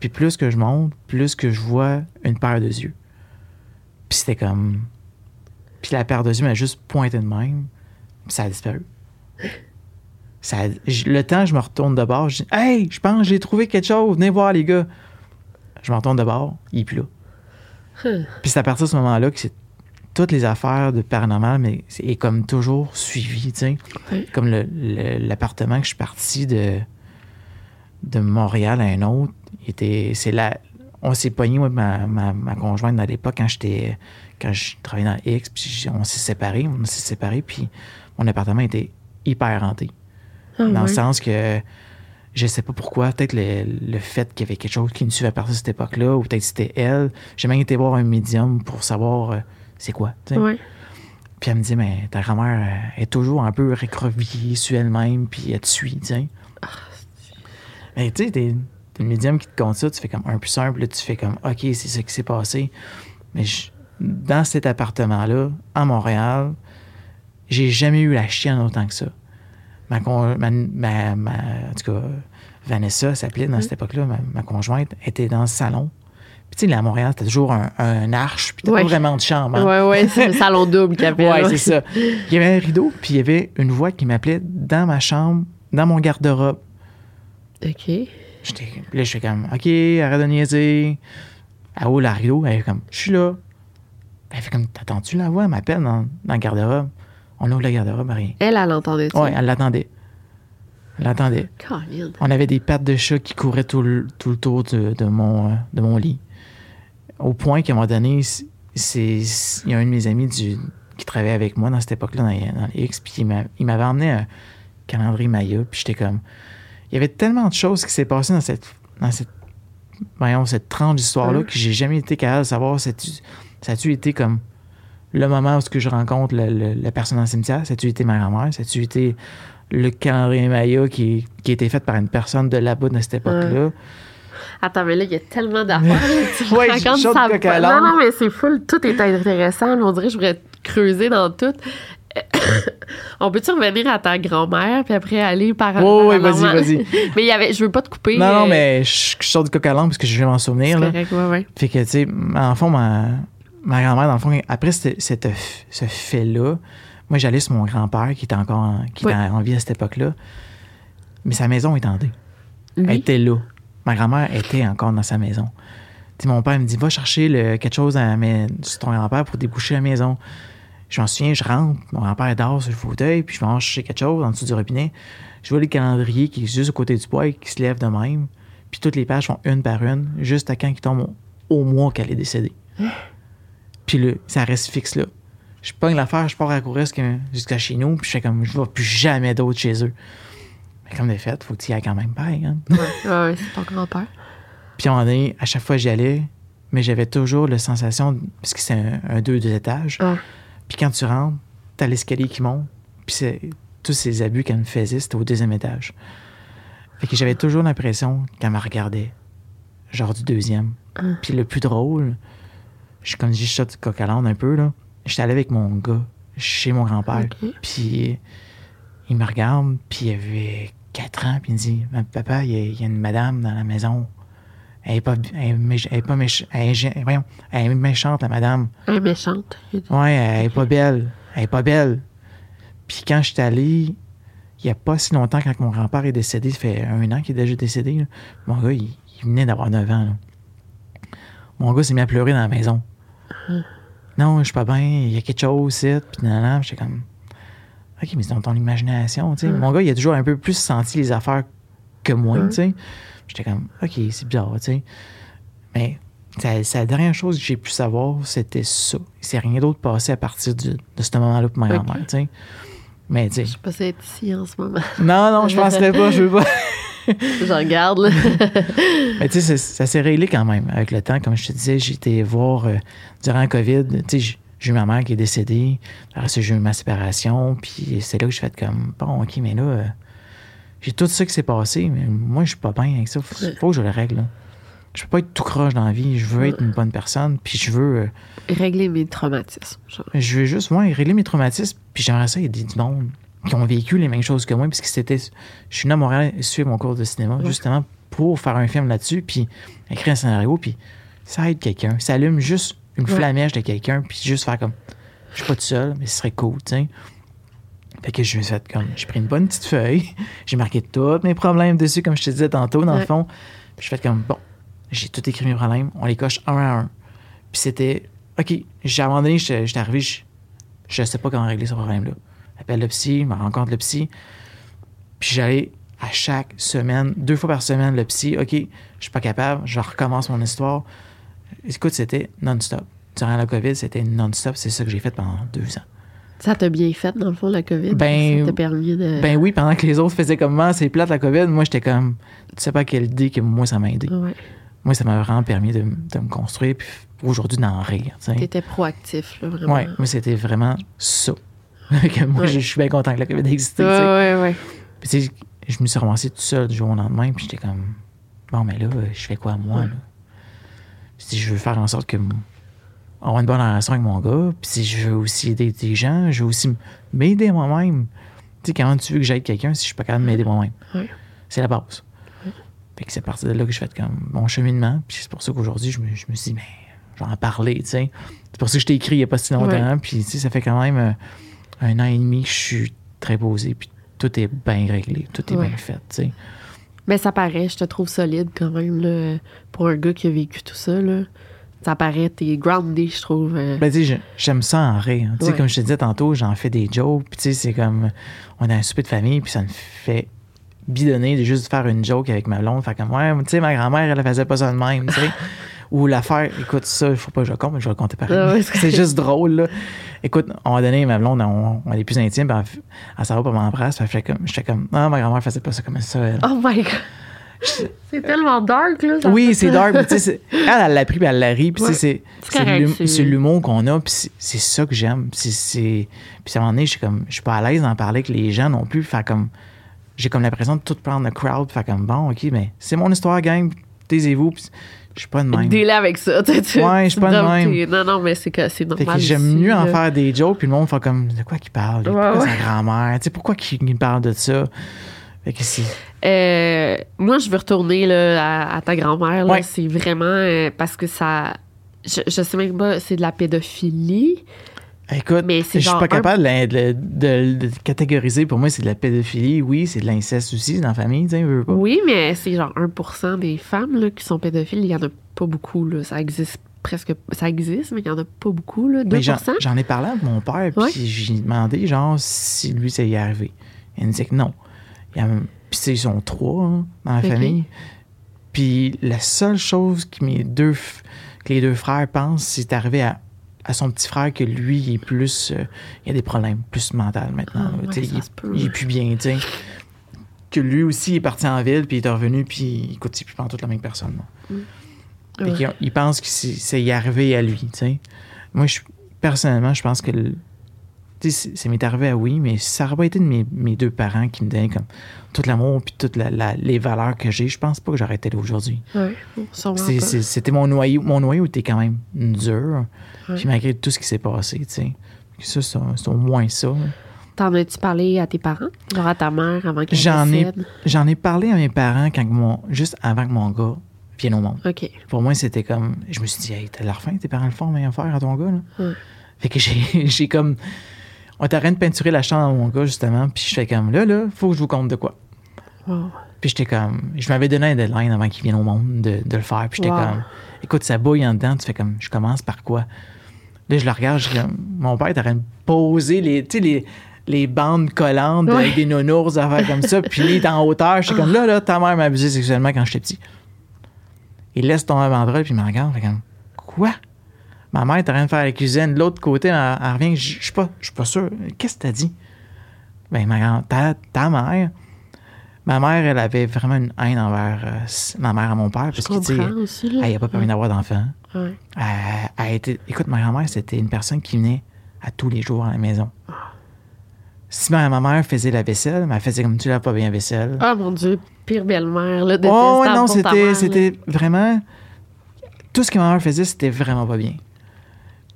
[SPEAKER 2] Puis plus que je monte, plus que je vois une paire de yeux. Puis c'était comme. Puis la paire de yeux m'a juste pointé de même, puis ça a disparu. Ça a- j- Le temps, je me retourne de bord, je dis Hey, je pense que j'ai trouvé quelque chose, venez voir les gars. Je me retourne de bord, il est plus là. Puis c'est à partir de ce moment-là que c'est toutes les affaires de paranormal, mais est comme toujours suivi, tu sais.
[SPEAKER 1] Oui.
[SPEAKER 2] Comme l'appartement que je suis parti de, de Montréal à un autre, était, c'est là, on s'est pogné, moi, ma, ma, ma conjointe à l'époque, quand j'étais, quand je travaillais dans X, puis on s'est séparés, on s'est séparés, puis mon appartement était hyper hanté.
[SPEAKER 1] Ah,
[SPEAKER 2] dans le sens que je sais pas pourquoi, peut-être le, le fait qu'il y avait quelque chose qui nous suivait à partir de cette époque-là, ou peut-être c'était elle. J'ai même été voir un médium pour savoir euh, c'est quoi.
[SPEAKER 1] Ouais.
[SPEAKER 2] Puis elle me dit, mais ta grand-mère euh, est toujours un peu recroquevillée sur elle-même, puis elle te suit, tu sais. Mais tu sais, t'es t'es le médium qui te compte ça, tu fais comme un plus simple, là, tu fais comme, OK, c'est ça qui s'est passé. Mais je- dans cet appartement-là, à Montréal, j'ai jamais eu la chienne autant que ça. Ma, con- ma, ma- ma- en tout cas, Vanessa s'appelait dans cette époque-là, ma, ma conjointe, était dans le salon. Puis tu sais, à Montréal, c'était toujours un, un arche, puis t'as
[SPEAKER 1] Ouais.
[SPEAKER 2] pas vraiment de chambre. hein.
[SPEAKER 1] Ouais, ouais, c'est le salon double qu'il appelle.
[SPEAKER 2] Ouais, c'est ça. Il y avait un rideau, puis il y avait une voix qui m'appelait dans ma chambre, dans mon garde-robe.
[SPEAKER 1] OK.
[SPEAKER 2] J'étais, là, je fais comme, OK, arrête de niaiser. Elle ouvre le rideau, elle est comme, je suis là. Elle fait comme, t'attends-tu la voix? Elle m'appelle dans, dans le garde-robe. On ouvre le garde-robe, rien.
[SPEAKER 1] Elle, elle entendait ça.
[SPEAKER 2] Ouais, elle l'attendait. Elle l'attendait. On avait des pattes de chat qui couraient tout le, tout le tour de, de mon, euh, de mon lit. Au point qu'à un moment donné, c'est, il y a un de mes amis du, qui travaillait avec moi dans cette époque-là, dans, dans les X, puis il, m'a- il m'avait emmené un calendrier Maya, puis j'étais comme... Il y avait tellement de choses qui s'est passées dans cette, dans cette, voyons, cette tranche d'histoire-là
[SPEAKER 1] Mhm.
[SPEAKER 2] que j'ai jamais été capable de savoir ça a-tu- ça a-tu été comme le moment où ce que je rencontre le- le- la personne dans le cimetière, ça a-tu été ma grand-mère, ça a-tu été le calendrier Maya qui, qui a été fait par une personne de là-bas de cette époque-là?
[SPEAKER 1] Attends, mais là, il y a tellement d'affaires. <laughs> racontes
[SPEAKER 2] je
[SPEAKER 1] ça-
[SPEAKER 2] de à
[SPEAKER 1] Non, non, mais c'est full. Tout est intéressant. On dirait que je voudrais creuser dans tout. <coughs> On peut-tu revenir à ta grand-mère, puis après aller par.
[SPEAKER 2] Ouais, ouais,
[SPEAKER 1] par-
[SPEAKER 2] vas-y, vas-y. <laughs>
[SPEAKER 1] Mais il y avait, je veux pas te couper.
[SPEAKER 2] Non, non,
[SPEAKER 1] euh,
[SPEAKER 2] mais je, je sors du coq à l'âne parce que je vais m'en
[SPEAKER 1] C'est
[SPEAKER 2] souvenir. Là.
[SPEAKER 1] correct, ouais, ouais.
[SPEAKER 2] Fait que, tu sais, en fond, ma, ma grand-mère, dans le fond, après cette, cette- ce fait-là, moi, j'allais sur mon grand-père qui était encore en, qui était en vie à cette époque-là. Mais sa maison est en dé. Elle était là. Ma grand-mère était encore dans sa maison. Mon père me dit Va chercher quelque chose à, mais, sur ton grand-père pour déboucher la maison. Je m'en souviens, je rentre, mon grand-père dort sur le fauteuil, puis je vais en chercher quelque chose en dessous du robinet. Je vois le calendrier qui est juste au côté du bois et qui se lève de même. Puis toutes les pages font une par une, juste à quand il tombe au, mois qu'elle est décédée. <gasps> Puis là, ça reste fixe là. Je pogne l'affaire, je pars à courir jusqu'à jusqu'à chez nous, puis je fais comme, je vois plus jamais d'autres chez eux. Comme des fait, faut que tu y ailles quand même pareil. Hein?
[SPEAKER 1] Ouais, ouais, c'est ton grand-père.
[SPEAKER 2] Puis moment donné, à chaque fois j'y allais, mais j'avais toujours la sensation, parce que c'est un, un deux, deux étages.
[SPEAKER 1] Ah.
[SPEAKER 2] Puis quand tu rentres, t'as l'escalier qui monte, puis c'est tous ces abus qu'elle me faisait, c'était au deuxième étage. Fait que j'avais toujours l'impression qu'elle me regardait, genre du deuxième. Puis le plus drôle, je, comme saute du coq à un peu, là. J'étais allé avec mon gars chez mon grand-père. Puis il me regarde, puis il avait 4 ans, puis il me dit Papa, il y, a, il y a une madame dans la maison. Elle est pas, elle elle est pas méch- elle elle est méchante, la madame.
[SPEAKER 1] Elle est méchante.
[SPEAKER 2] Ouais, elle est pas belle. Elle est pas belle. Puis quand je suis allé, il y a pas si longtemps, quand mon grand-père est décédé, ça fait un an qu'il est déjà décédé, là, mon gars, il, il venait d'avoir 9 ans. là. Mon gars s'est mis à pleurer dans la maison. Non, je suis pas bien, il y a quelque chose, ici. Puis j'étais comme. Ok, mais c'est dans ton imagination, tu sais. Mon gars, il a toujours un peu plus senti les affaires que moi, tu sais. J'étais comme, ok, c'est bizarre, tu sais. Mais c'est la dernière chose que j'ai pu savoir, c'était ça. Il s'est rien d'autre passé à partir du- de ce moment-là pour ma grand-mère, tu sais. Mais tu
[SPEAKER 1] Je
[SPEAKER 2] sais.
[SPEAKER 1] sais pas si est ici en ce moment.
[SPEAKER 2] Non, non, je penserais pas, je veux pas. <laughs>
[SPEAKER 1] je regarde, là. <laughs>
[SPEAKER 2] Mais tu sais, ça, ça s'est réglé quand même avec le temps. Comme je te disais, été voir euh, durant le COVID. Tu sais, j'ai- j'ai eu ma mère qui est décédée. Après ça, j'ai eu ma séparation. Puis c'est là que je fais comme, bon, OK, mais là, euh, j'ai tout ça qui s'est passé. Mais moi, je suis pas bien avec ça. Faut, faut que je le règle. là. Je peux pas être tout croche dans la vie. Je veux être une bonne personne. Puis je veux, euh,
[SPEAKER 1] Régler mes traumatismes. genre.
[SPEAKER 2] je veux juste ouais, régler mes traumatismes. Puis j'aimerais ça aider du monde qui ont vécu les mêmes choses que moi. Puisque c'était. Je suis venu à Montréal suivre mon cours de cinéma, justement, pour faire un film là-dessus. Puis écrire un scénario. Puis ça aide quelqu'un. Ça allume juste une
[SPEAKER 1] Ouais.
[SPEAKER 2] flamèche de quelqu'un. Puis juste faire comme. Je suis pas tout seul, mais ce serait cool, tu sais. Fait que je me suis fait comme. J'ai pris une bonne petite feuille. <laughs> J'ai marqué tous mes problèmes dessus, comme je te disais tantôt, dans le fond. Puis je fais comme. Bon, j'ai tout écrit mes problèmes. On les coche un à un. Puis c'était. OK, j'ai à un moment donné, j'étais j'étais arrivé, je, je sais pas comment régler ce problème-là. J'appelle le psy, je me rencontre le psy. Puis j'allais à chaque semaine, deux fois par semaine, le psy. OK, je suis pas capable, je recommence mon histoire. Écoute, c'était non-stop. Durant la COVID, c'était non-stop. C'est ça que j'ai fait pendant deux ans.
[SPEAKER 1] Ça t'a bien fait, dans le fond, la COVID?
[SPEAKER 2] Ben,
[SPEAKER 1] ça t'a permis de.
[SPEAKER 2] Ben oui, pendant que les autres faisaient comme moi, c'est plate la COVID, moi j'étais comme, tu sais pas quelle idée que moi ça m'a aidé.
[SPEAKER 1] Ouais.
[SPEAKER 2] Moi, ça m'a vraiment permis de, de me construire, puis aujourd'hui d'en rire.
[SPEAKER 1] T'étais proactif, là, vraiment.
[SPEAKER 2] Ouais, moi c'était vraiment ça. <laughs> que moi,
[SPEAKER 1] Ouais.
[SPEAKER 2] je je suis bien content que la COVID existe.
[SPEAKER 1] Ouais, ouais, ouais.
[SPEAKER 2] Puis tu sais, je me suis ramassé tout seul du jour au lendemain, puis j'étais comme, bon, mais là, je fais quoi moi, là? Si je veux faire en sorte que avoir une bonne relation avec mon gars, puis si je veux aussi aider des gens, je veux aussi m'aider moi-même. Tu sais, comment tu veux que j'aide quelqu'un si je suis pas capable de m'aider moi-même? C'est la base. Fait que c'est à partir de là que je fais comme mon cheminement, puis c'est pour ça qu'aujourd'hui, je me, je me suis dit, mais je vais en parler, tu sais. C'est pour ça que je t'ai écrit il n'y a pas si longtemps, puis tu sais, ça fait quand même euh, un an et demi que je suis très posé, puis tout est bien réglé, tout est bien fait, tu sais.
[SPEAKER 1] Mais ça paraît, je te trouve solide quand même, là, pour un gars qui a vécu tout ça, là. Ça paraît, t'es grounded, je trouve. euh.
[SPEAKER 2] Ben, tu sais, j'aime ça en rire. Tu sais,
[SPEAKER 1] Ouais.
[SPEAKER 2] comme je te disais tantôt, j'en fais des jokes, puis tu sais, c'est comme, on a un souper de famille, puis ça me fait bidonner de juste faire une joke avec ma blonde, faire comme, ouais, tu sais, ma grand-mère, elle faisait pas ça de même, tu sais. <laughs> Ou l'affaire, écoute, ça, il faut pas que je le compte, mais je vais le compter pareil.
[SPEAKER 1] Ah ouais, <laughs> c'est
[SPEAKER 2] juste drôle, là. Écoute, on a donné ma blonde, on, on est plus intime, puis elle, elle s'en va pour m'embrasser, puis elle fait comme, j'étais comme, ah, ma grand-mère faisait pas ça comme ça, elle.
[SPEAKER 1] Oh my god! <laughs> C'est tellement dark, là. ça
[SPEAKER 2] Oui, c'est dark. mais tu sais, c'est- elle, elle l'a pris, puis elle l'a ri. Puis,
[SPEAKER 1] Ouais.
[SPEAKER 2] c'est-
[SPEAKER 1] C'est
[SPEAKER 2] l'humour qu'on a. Puis, c'est- c'est ça que j'aime. Puis, c'est- puis, à un moment donné, je suis comme, je suis pas à l'aise d'en parler avec les gens non plus. Faire comme, j'ai comme l'impression de tout prendre le crowd. Faire comme, bon, OK, mais c'est mon histoire, gang. Taisez-vous. Puis, je suis pas de même.
[SPEAKER 1] Délai avec ça. tu sais, tu-
[SPEAKER 2] Ouais, je suis pas de même.
[SPEAKER 1] Non, non, mais c'est que c'est
[SPEAKER 2] Fait
[SPEAKER 1] normal.
[SPEAKER 2] que j'aime mieux en faire des jokes, puis le monde fait comme, de quoi qu'il parle? Pourquoi
[SPEAKER 1] Ouais,
[SPEAKER 2] sa grand-mère? Tu sais, pourquoi qu'il parle de ça? Fait que.
[SPEAKER 1] Euh, moi, je veux retourner là, à, à ta grand-mère.
[SPEAKER 2] Ouais.
[SPEAKER 1] C'est vraiment euh, parce que ça. Je, je sais même pas, c'est de la pédophilie.
[SPEAKER 2] Écoute,
[SPEAKER 1] Mais
[SPEAKER 2] je suis pas
[SPEAKER 1] un-
[SPEAKER 2] capable de, la- de- de- de catégoriser. Pour moi, c'est de la pédophilie. Oui, c'est de l'inceste aussi dans la famille, tu sais, pas.
[SPEAKER 1] Oui, mais c'est genre 1% des femmes là, qui sont pédophiles. Il y en a pas beaucoup. Là. Ça existe presque. Ça existe, mais il y en a pas beaucoup. Là. 2
[SPEAKER 2] Mais j'en, j'en ai parlé avec mon père, puis
[SPEAKER 1] Ouais.
[SPEAKER 2] j'ai demandé, genre, si lui, ça y est arrivé. Il me disait que non. Puis, ils sont trois hein, dans la famille. Puis, la seule chose que, mes deux, que les deux frères pensent, c'est arrivé à, à son petit frère que lui, il est plus. euh, il a des problèmes plus mentaux maintenant.
[SPEAKER 1] Ah, ouais,
[SPEAKER 2] il, il est plus bien. Que lui aussi est parti en ville, puis il est revenu, puis écoute, c'est plus toute la même personne.
[SPEAKER 1] Ouais.
[SPEAKER 2] qu'il- il pense que c'est c'est y arrivé à lui, tu sais. Moi, je, personnellement, je pense que le- ça m'est arrivé à oui, mais ça n'aurait pas été de mes, mes deux parents qui me donnaient comme tout l'amour puis toutes la- la- les valeurs que j'ai, je pense pas que j'aurais été là aujourd'hui. C'est- C'était mon noyau. Mon noyau était quand même dur. Puis malgré tout ce qui s'est passé, tu sais. Ça, c'est au moins ça.
[SPEAKER 1] T'en as-tu parlé à tes parents? Genre à ta mère avant qu'elle
[SPEAKER 2] J'en ai, j'en ai parlé à mes parents quand mon, juste avant que mon gars vienne au monde. Pour moi, c'était comme. Je me suis dit, hey, t'as l'air fin, tes parents le font, mais faire à ton gars, là.
[SPEAKER 1] Ouais.
[SPEAKER 2] Fait que j'ai <laughs> comme. On était en train de peinturer la chambre à mon gars, justement, puis je fais comme, là, là, faut que je vous compte de quoi.
[SPEAKER 1] Wow.
[SPEAKER 2] Puis j'étais comme. Je m'avais donné un deadline avant qu'il vienne au monde de, de le faire. Puis j'étais
[SPEAKER 1] Wow.
[SPEAKER 2] comme. Écoute, ça bouille en dedans. Tu fais comme. Je commence par quoi? Là, je le regarde. Je, comme, mon père était en train de poser les, tu sais, les, les bandes collantes
[SPEAKER 1] Ouais.
[SPEAKER 2] avec des nounours, affaires comme ça. Puis là, il est en hauteur. Je suis comme là, là, ta mère m'a abusé sexuellement quand j'étais petit. Il laisse tomber la banderole. Puis il me regarde. Fait comme. Quoi? Ma mère est en train de faire la cuisine. De l'autre côté, elle, elle revient. Je suis pas, je suis pas sûr. Qu'est-ce que t'as dit? Ben, ma grand, ta, ta mère. Ma mère, elle avait vraiment une haine envers euh, ma mère et mon père. Parce que, elle n'a pas permis d'avoir d'enfant.
[SPEAKER 1] Ouais.
[SPEAKER 2] Elle, écoute, ma grand-mère, c'était une personne qui venait à tous les jours à la maison. Si ma, ma mère faisait la vaisselle, elle faisait comme tu l'as pas bien la vaisselle.
[SPEAKER 1] Ah mon Dieu, pire belle-mère, là,
[SPEAKER 2] Oh, non, c'était vraiment. Tout ce que ma mère faisait, c'était vraiment pas bien.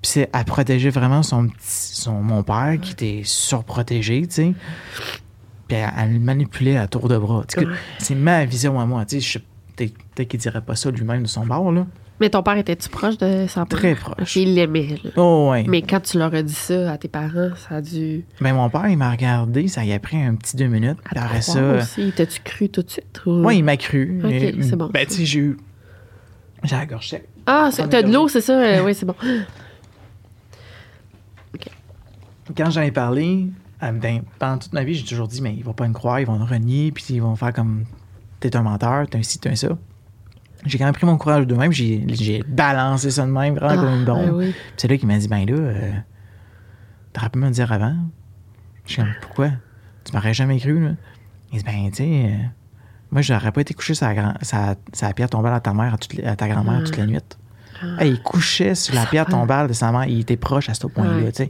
[SPEAKER 2] Puis c'est, elle protégeait vraiment son petit, son, mon père qui était surprotégé, tu sais. Puis elle, elle le manipulait à tour de bras. C'est ma vision à moi, tu sais. Peut-être qu'il dirait pas ça lui-même de son bord, là.
[SPEAKER 1] Mais ton père était-tu proche de sa mère?
[SPEAKER 2] Très proche.
[SPEAKER 1] Il l'aimait, là.
[SPEAKER 2] Oh, ouais.
[SPEAKER 1] Mais quand tu leur as dit ça à tes parents, ça a dû.
[SPEAKER 2] Ben, mon père, il m'a regardé, ça y a pris un petit deux minutes.
[SPEAKER 1] À
[SPEAKER 2] après ça, euh,
[SPEAKER 1] aussi. T'as-tu cru tout de suite? Ou...
[SPEAKER 2] moi, il m'a cru.
[SPEAKER 1] Ok,
[SPEAKER 2] Et,
[SPEAKER 1] c'est bon.
[SPEAKER 2] Ben, tu sais, j'ai eu. J'ai la gorge.
[SPEAKER 1] Ah, t'as de l'eau, c'est ça? Euh, oui, c'est bon. <laughs>
[SPEAKER 2] Quand j'en ai parlé, ben, pendant toute ma vie, j'ai toujours dit, mais ils vont pas me croire, ils vont me renier, puis ils vont faire comme, t'es un menteur, t'es un ci, t'es un ça. J'ai quand même pris mon courage de même, j'ai balancé ça de même, vraiment comme une bombe.
[SPEAKER 1] Ah, oui.
[SPEAKER 2] Puis c'est là qu'il m'a dit, ben là, euh, t'aurais pu me le dire avant. Je suis comme, pourquoi? Tu m'aurais jamais cru, là. Il dit, ben, tu sais, euh, moi, j'aurais pas été couché sur la, sa- pierre tombale à ta mère, à, toute à ta grand-mère toute la nuit. Hey, il couchait sur la pierre tombale de sa mère, il était proche à ce point-là, tu sais.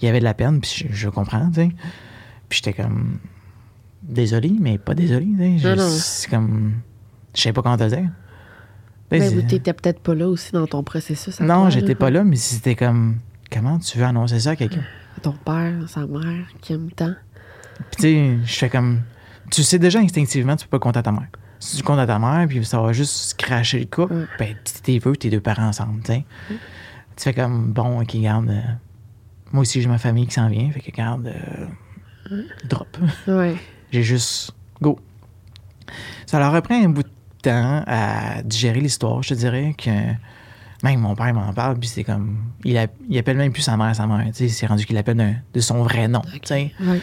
[SPEAKER 2] Il y avait de la peine, puis je, je comprends, tu sais. Puis j'étais comme, désolé, mais pas désolé, tu sais. C'est comme, je sais pas comment te dire.
[SPEAKER 1] Ben,
[SPEAKER 2] C'est-
[SPEAKER 1] vous, t'étais peut-être pas là aussi dans ton processus. à
[SPEAKER 2] non, j'étais pas là, mais c'était comme, comment tu veux annoncer ça à quelqu'un?
[SPEAKER 1] Ton père, sa mère, qui aime tant.
[SPEAKER 2] Puis tu sais, je fais comme. Tu sais déjà instinctivement, tu peux pas compter à ta mère. Si tu comptes à ta mère, puis ça va juste cracher le couple,
[SPEAKER 1] Ouais.
[SPEAKER 2] ben, t'es veux tes deux parents ensemble, tu sais. Tu fais comme, bon, ok, garde. euh, moi aussi, j'ai ma famille qui s'en vient, fait que garde. euh, drop.
[SPEAKER 1] Ouais. <laughs>
[SPEAKER 2] J'ai juste. Go. Ça leur a pris un bout de temps à digérer l'histoire, je te dirais, que. Même mon père m'en parle, puis c'est comme. Il, a- il appelle même plus sa mère sa mère, tu sais. C'est rendu qu'il l'appelle d'un- de son vrai nom, tu sais.
[SPEAKER 1] Ouais.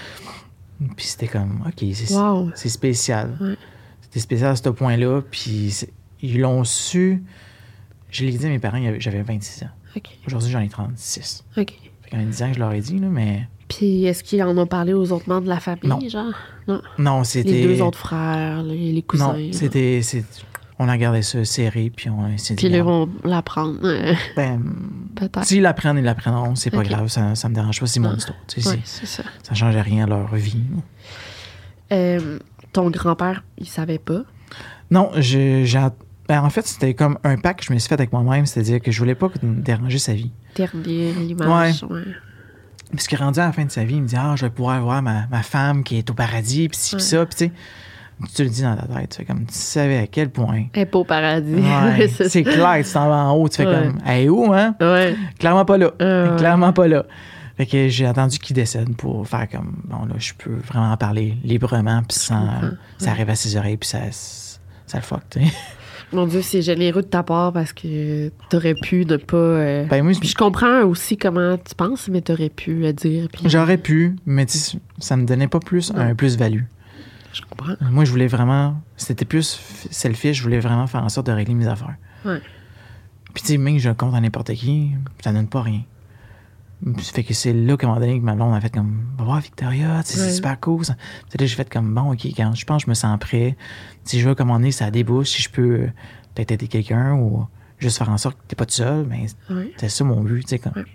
[SPEAKER 2] Puis c'était comme, OK, c'est
[SPEAKER 1] Wow.
[SPEAKER 2] spécial.
[SPEAKER 1] Ouais.
[SPEAKER 2] C'était spécial à ce point-là. Puis ils l'ont su. Je l'ai dit à mes parents, j'avais 26 ans. Aujourd'hui, j'en ai 36.
[SPEAKER 1] OK.
[SPEAKER 2] Quand même 10 ans que je leur ai dit, là, mais
[SPEAKER 1] Puis est-ce qu'ils en ont parlé aux autres membres de la famille,
[SPEAKER 2] Non.
[SPEAKER 1] genre? Non.
[SPEAKER 2] non, c'était.
[SPEAKER 1] Les deux autres frères, les, les cousins.
[SPEAKER 2] Non, c'était. c'est- On a gardé ça serré, puis on dit.
[SPEAKER 1] Puis ils vont l'apprendre, <laughs>
[SPEAKER 2] Ben,
[SPEAKER 1] peut-être.
[SPEAKER 2] s'ils l'apprennent, ils l'apprendront, c'est pas grave, ça, ça me dérange pas, c'est mon histoire. tu sais,
[SPEAKER 1] Ouais,
[SPEAKER 2] c'est-
[SPEAKER 1] c'est ça.
[SPEAKER 2] Ça change rien à leur vie.
[SPEAKER 1] Euh, ton grand-père, il savait pas?
[SPEAKER 2] Non, j'ai. Ben, en fait, c'était comme un pacte que je me suis fait avec moi-même, c'est-à-dire que je voulais pas déranger sa vie.
[SPEAKER 1] Ternir l'image. Ouais.
[SPEAKER 2] Parce qu'il rendu à la fin de sa vie, il me dit Ah, je vais pouvoir voir ma, ma femme qui est au paradis, puis ci,
[SPEAKER 1] Ouais.
[SPEAKER 2] ça. Puis tu sais, tu le dis dans ta tête, tu fais comme tu savais à quel point.
[SPEAKER 1] Elle est pas au paradis.
[SPEAKER 2] Ouais, <laughs>
[SPEAKER 1] C'est
[SPEAKER 2] clair, tu t'en vas en haut, tu fais
[SPEAKER 1] Ouais.
[SPEAKER 2] comme Elle est où, hein?
[SPEAKER 1] Ouais.
[SPEAKER 2] Clairement pas là.
[SPEAKER 1] Euh, ouais.
[SPEAKER 2] Clairement pas là. Fait que j'ai attendu qu'il décède pour faire comme Bon, là, je peux vraiment en parler librement, puis sans. Ça arrive à ses oreilles, puis ça, ça le fuck, tu sais.
[SPEAKER 1] Mon Dieu, c'est généreux de ta part parce que t'aurais pu ne pas. euh,
[SPEAKER 2] Ben,
[SPEAKER 1] Puis je comprends aussi comment tu penses, mais t'aurais pu dire. Puis
[SPEAKER 2] j'aurais pu, mais ça me donnait pas plus
[SPEAKER 1] Non.
[SPEAKER 2] un plus-value.
[SPEAKER 1] je comprends.
[SPEAKER 2] Moi, je voulais vraiment. C'était plus selfish, je voulais vraiment faire en sorte de régler mes affaires.
[SPEAKER 1] Ouais.
[SPEAKER 2] Puis, tu sais, même que je compte à n'importe qui, ça donne pas rien. Ça fait que c'est là qu'à un moment donné, que ma blonde a fait comme, va voir Victoria,
[SPEAKER 1] Ouais.
[SPEAKER 2] c'est super cool. ça. Puis là, j'ai fait comme, bon, ok, quand je pense que je me sens prêt. Si je veux commander, ça débouche, si je peux euh, peut-être aider quelqu'un ou juste faire en sorte que t'es pas tout seul, mais
[SPEAKER 1] Ouais.
[SPEAKER 2] c'est ça mon but, tu sais. Comme...
[SPEAKER 1] Ouais.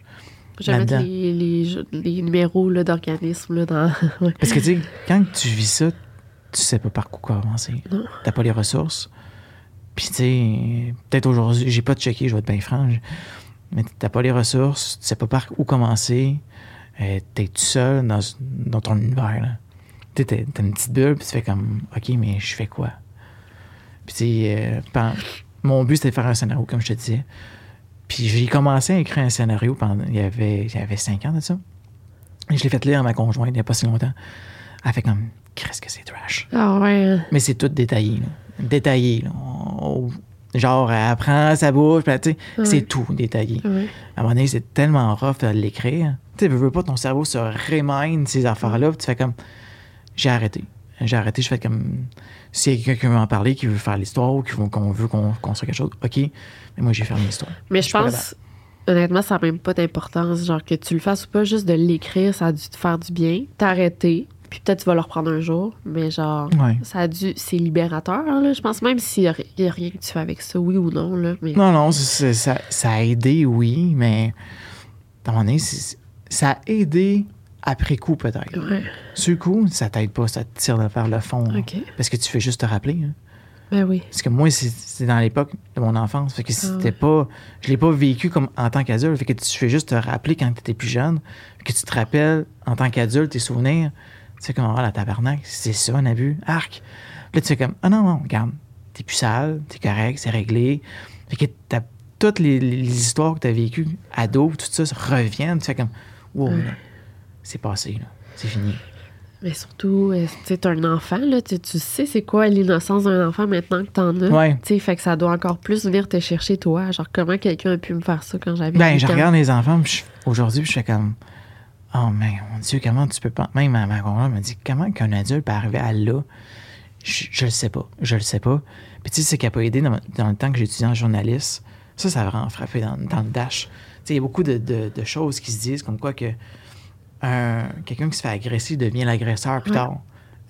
[SPEAKER 1] Je vais mettre
[SPEAKER 2] Là-dedans.
[SPEAKER 1] les, les, jeux- les numéros là, d'organisme là, dans. <laughs>
[SPEAKER 2] Parce que, tu sais, quand tu vis ça, tu sais pas par quoi commencer. T'as pas les ressources. Puis, tu sais, peut-être aujourd'hui, j'ai pas checké, je vais être bien franc, mais t'as pas les ressources, tu sais pas par où commencer. euh, t'es tout seul dans, dans ton univers. Tu t'as une petite bulle, puis tu fais comme, OK, mais je fais quoi? Puis, tu sais, euh, mon but, c'était de faire un scénario, comme je te disais. Puis, j'ai commencé à écrire un scénario pendant. Il y avait, il y avait cinq ans de ça. Et je l'ai fait lire à ma conjointe il n'y a pas si longtemps. Elle fait comme, qu'est-ce que c'est trash?
[SPEAKER 1] Ah ouais. hein.
[SPEAKER 2] Mais c'est tout détaillé. Là. Détaillé. Là. On- genre, elle apprend sa bouche, puis, tu sais, c'est tout détaillé. À un moment donné, c'est tellement rough de l'écrire. Tu sais, veux, pas, ton cerveau se remind ces affaires-là, puis tu fais comme, j'ai arrêté. J'ai arrêté, je fais comme, s'il y a quelqu'un qui veut en parler, qui veut faire l'histoire, ou qui veut- qu'on veut qu'on construise quelque chose, OK. Mais moi, j'ai fermé l'histoire.
[SPEAKER 1] Mais je pense, honnêtement, ça n'a même pas d'importance. Genre, que tu le fasses ou pas, juste de l'écrire, ça a dû te faire du bien. T'arrêter, puis peut-être tu vas le reprendre un jour, mais genre,
[SPEAKER 2] Ouais.
[SPEAKER 1] ça a dû. C'est libérateur, là. Je pense même s'il n'y a, rien que tu fais avec ça, oui ou non, là. Mais
[SPEAKER 2] Non, non, ça, ça a aidé, oui, mais à un moment donné, ça a aidé après coup, peut-être.
[SPEAKER 1] Ouais.
[SPEAKER 2] Sur coup, ça t'aide pas, ça te tire vers le fond. Parce que tu fais juste te rappeler. hein.
[SPEAKER 1] Ben oui.
[SPEAKER 2] Parce que moi, c'est- dans l'époque de mon enfance. Fait que
[SPEAKER 1] Ah
[SPEAKER 2] c'était pas. Je l'ai pas vécu comme en tant qu'adulte. Fait que tu fais juste te rappeler quand tu étais plus jeune. Que tu te rappelles en tant qu'adulte tes souvenirs. Tu sais comme, ah, la tabarnak, c'est ça un abus, arc. Là, tu fais comme, ah non, non, regarde, t'es plus sale, t'es correct, c'est réglé. Fait que t'as- toutes les, les histoires que t'as vécues ado, tout ça, ça reviennent. Tu fais comme, wow,
[SPEAKER 1] Ouais.
[SPEAKER 2] c'est passé, là, c'est fini.
[SPEAKER 1] Mais surtout, euh, tu sais, un enfant, là, tu, tu sais c'est quoi l'innocence d'un enfant maintenant que t'en as.
[SPEAKER 2] Ouais.
[SPEAKER 1] Tu sais, fait que ça doit encore plus venir te chercher, toi. Genre, comment quelqu'un a pu me faire ça quand j'avais
[SPEAKER 2] Ben,
[SPEAKER 1] 8
[SPEAKER 2] je regarde les enfants, aujourd'hui, puis je fais comme, oh, mais mon Dieu, comment tu peux pas? Même ma, ma conjointe me dit, comment qu'un adulte peut arriver à là? Je, je le sais pas. Je le sais pas. Puis, tu sais, c'est qui a pas aidé dans, dans le temps que j'étudiais en journaliste. Ça, ça a vraiment frappé dans, dans le dash. Tu sais, il y a beaucoup de, de- de choses qui se disent, comme quoi que un- quelqu'un qui se fait agresser devient l'agresseur plus
[SPEAKER 1] Ouais.
[SPEAKER 2] tard.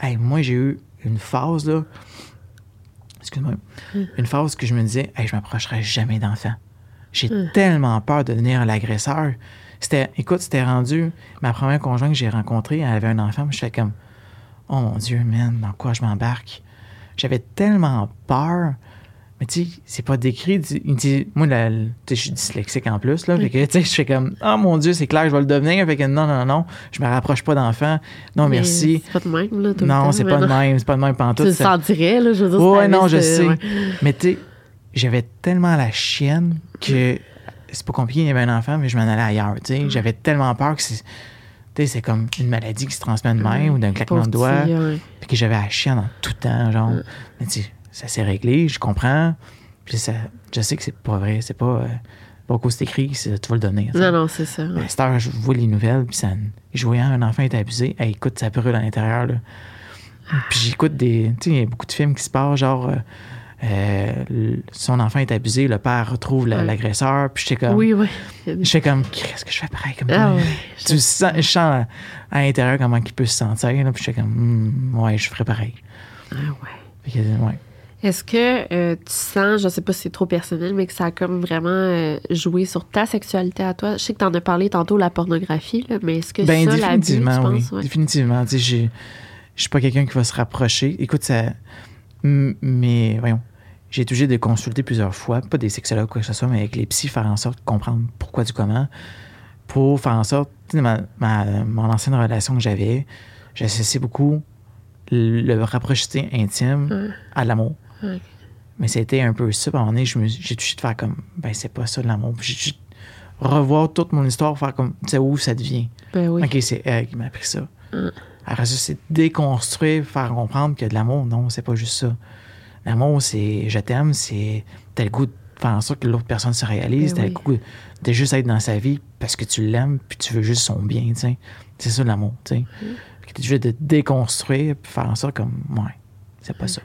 [SPEAKER 2] Hey, moi, j'ai eu une phase, là. Excuse-moi. Une phase que je me disais, hey, je m'approcherai jamais d'enfants. J'ai tellement peur de devenir l'agresseur. C'était, écoute, c'était rendu. Ma première conjointe que j'ai rencontrée, elle avait un enfant, je fais comme, oh mon Dieu, man, dans quoi je m'embarque? J'avais tellement peur. Mais tu sais, c'est pas décrit. tu- il dit- moi, la- tu je suis dyslexique en plus, là. Fait que, tu sais, je fais comme, oh mon Dieu, c'est clair, je vais le devenir. Fait que non, non, non, je me rapproche pas d'enfants. Non,
[SPEAKER 1] Mais
[SPEAKER 2] merci.
[SPEAKER 1] C'est pas de même, là, tout le
[SPEAKER 2] Non, c'est pas de même, c'est pas de même
[SPEAKER 1] Tu
[SPEAKER 2] pantoute.
[SPEAKER 1] le
[SPEAKER 2] ça-
[SPEAKER 1] sentirais, là, je veux dire.
[SPEAKER 2] Ouais, non, je
[SPEAKER 1] ce-
[SPEAKER 2] sais.
[SPEAKER 1] ouais.
[SPEAKER 2] Mais tu sais, j'avais tellement la chienne que c'est pas compliqué, il y avait un enfant, mais je m'en allais ailleurs. Sais, j'avais tellement peur que c'est. Tu sais, c'est comme une maladie qui se transmet de même ou d'un claquement de doigts. Puis que j'avais la chienne en tout temps, genre. Mais tu sais, ça s'est réglé, je comprends. Puis ça, je sais que c'est pas vrai, c'est pas. euh, pas cause c'est écrit, c'est- tu vas le donner.
[SPEAKER 1] Non, non, c'est ça. ouais.
[SPEAKER 2] À cette heure, je vois les nouvelles, puis ça. Je voyais un enfant être abusé. Hey, écoute, ça brûle à l'intérieur, là. Puis j'écoute des. Tu sais, il y a beaucoup de films qui se passent, genre. euh, euh, son enfant est abusé, le père retrouve la- l'agresseur, puis j'étais comme.
[SPEAKER 1] Oui, oui. <laughs>
[SPEAKER 2] J'étais comme, qu'est-ce que je fais pareil comme
[SPEAKER 1] Ah.
[SPEAKER 2] Tu sens, je sens à, à l'intérieur comment il peut se sentir, là, puis j'étais comme, Hmm, ouais, je ferais pareil.
[SPEAKER 1] Ah ouais.
[SPEAKER 2] Ouais.
[SPEAKER 1] Est-ce que euh, tu sens, je sais pas si c'est trop personnel, mais que ça a comme vraiment euh, joué sur ta sexualité à toi? Je sais que tu en as parlé tantôt, la pornographie, là, mais est-ce que
[SPEAKER 2] Ben,
[SPEAKER 1] ça, l'abus, tu
[SPEAKER 2] définitivement, oui.
[SPEAKER 1] penses? Ouais.
[SPEAKER 2] Définitivement. Tu je suis pas quelqu'un qui va se rapprocher. Écoute, ça. Mais, voyons, j'ai été obligé de consulter plusieurs fois, pas des sexologues ou quoi que ce soit, mais avec les psys, faire en sorte de comprendre pourquoi du comment, pour faire en sorte. Tu sais, ma, ma- mon ancienne relation que j'avais, j'associais beaucoup le, rapproché intime
[SPEAKER 1] Ouais.
[SPEAKER 2] à l'amour. Mais c'était un peu ça. À un moment donné, j'ai touché de faire comme, ben, c'est pas ça de l'amour. Puis j'ai dû revoir toute mon histoire, faire comme, tu sais, où ça devient.
[SPEAKER 1] Ben oui.
[SPEAKER 2] OK, c'est elle qui m'a appris ça.
[SPEAKER 1] Mm.
[SPEAKER 2] Ça, c'est déconstruire, faire comprendre que de l'amour, non, c'est pas juste ça. L'amour, c'est je t'aime, c'est t'as le goût de faire en sorte que l'autre personne se réalise,
[SPEAKER 1] Ben
[SPEAKER 2] t'as
[SPEAKER 1] oui.
[SPEAKER 2] le goût de juste être dans sa vie parce que tu l'aimes, puis tu veux juste son bien, tu sais. C'est ça l'amour, tu sais.
[SPEAKER 1] Mm.
[SPEAKER 2] De déconstruire, puis faire en sorte comme, ouais, c'est pas ça.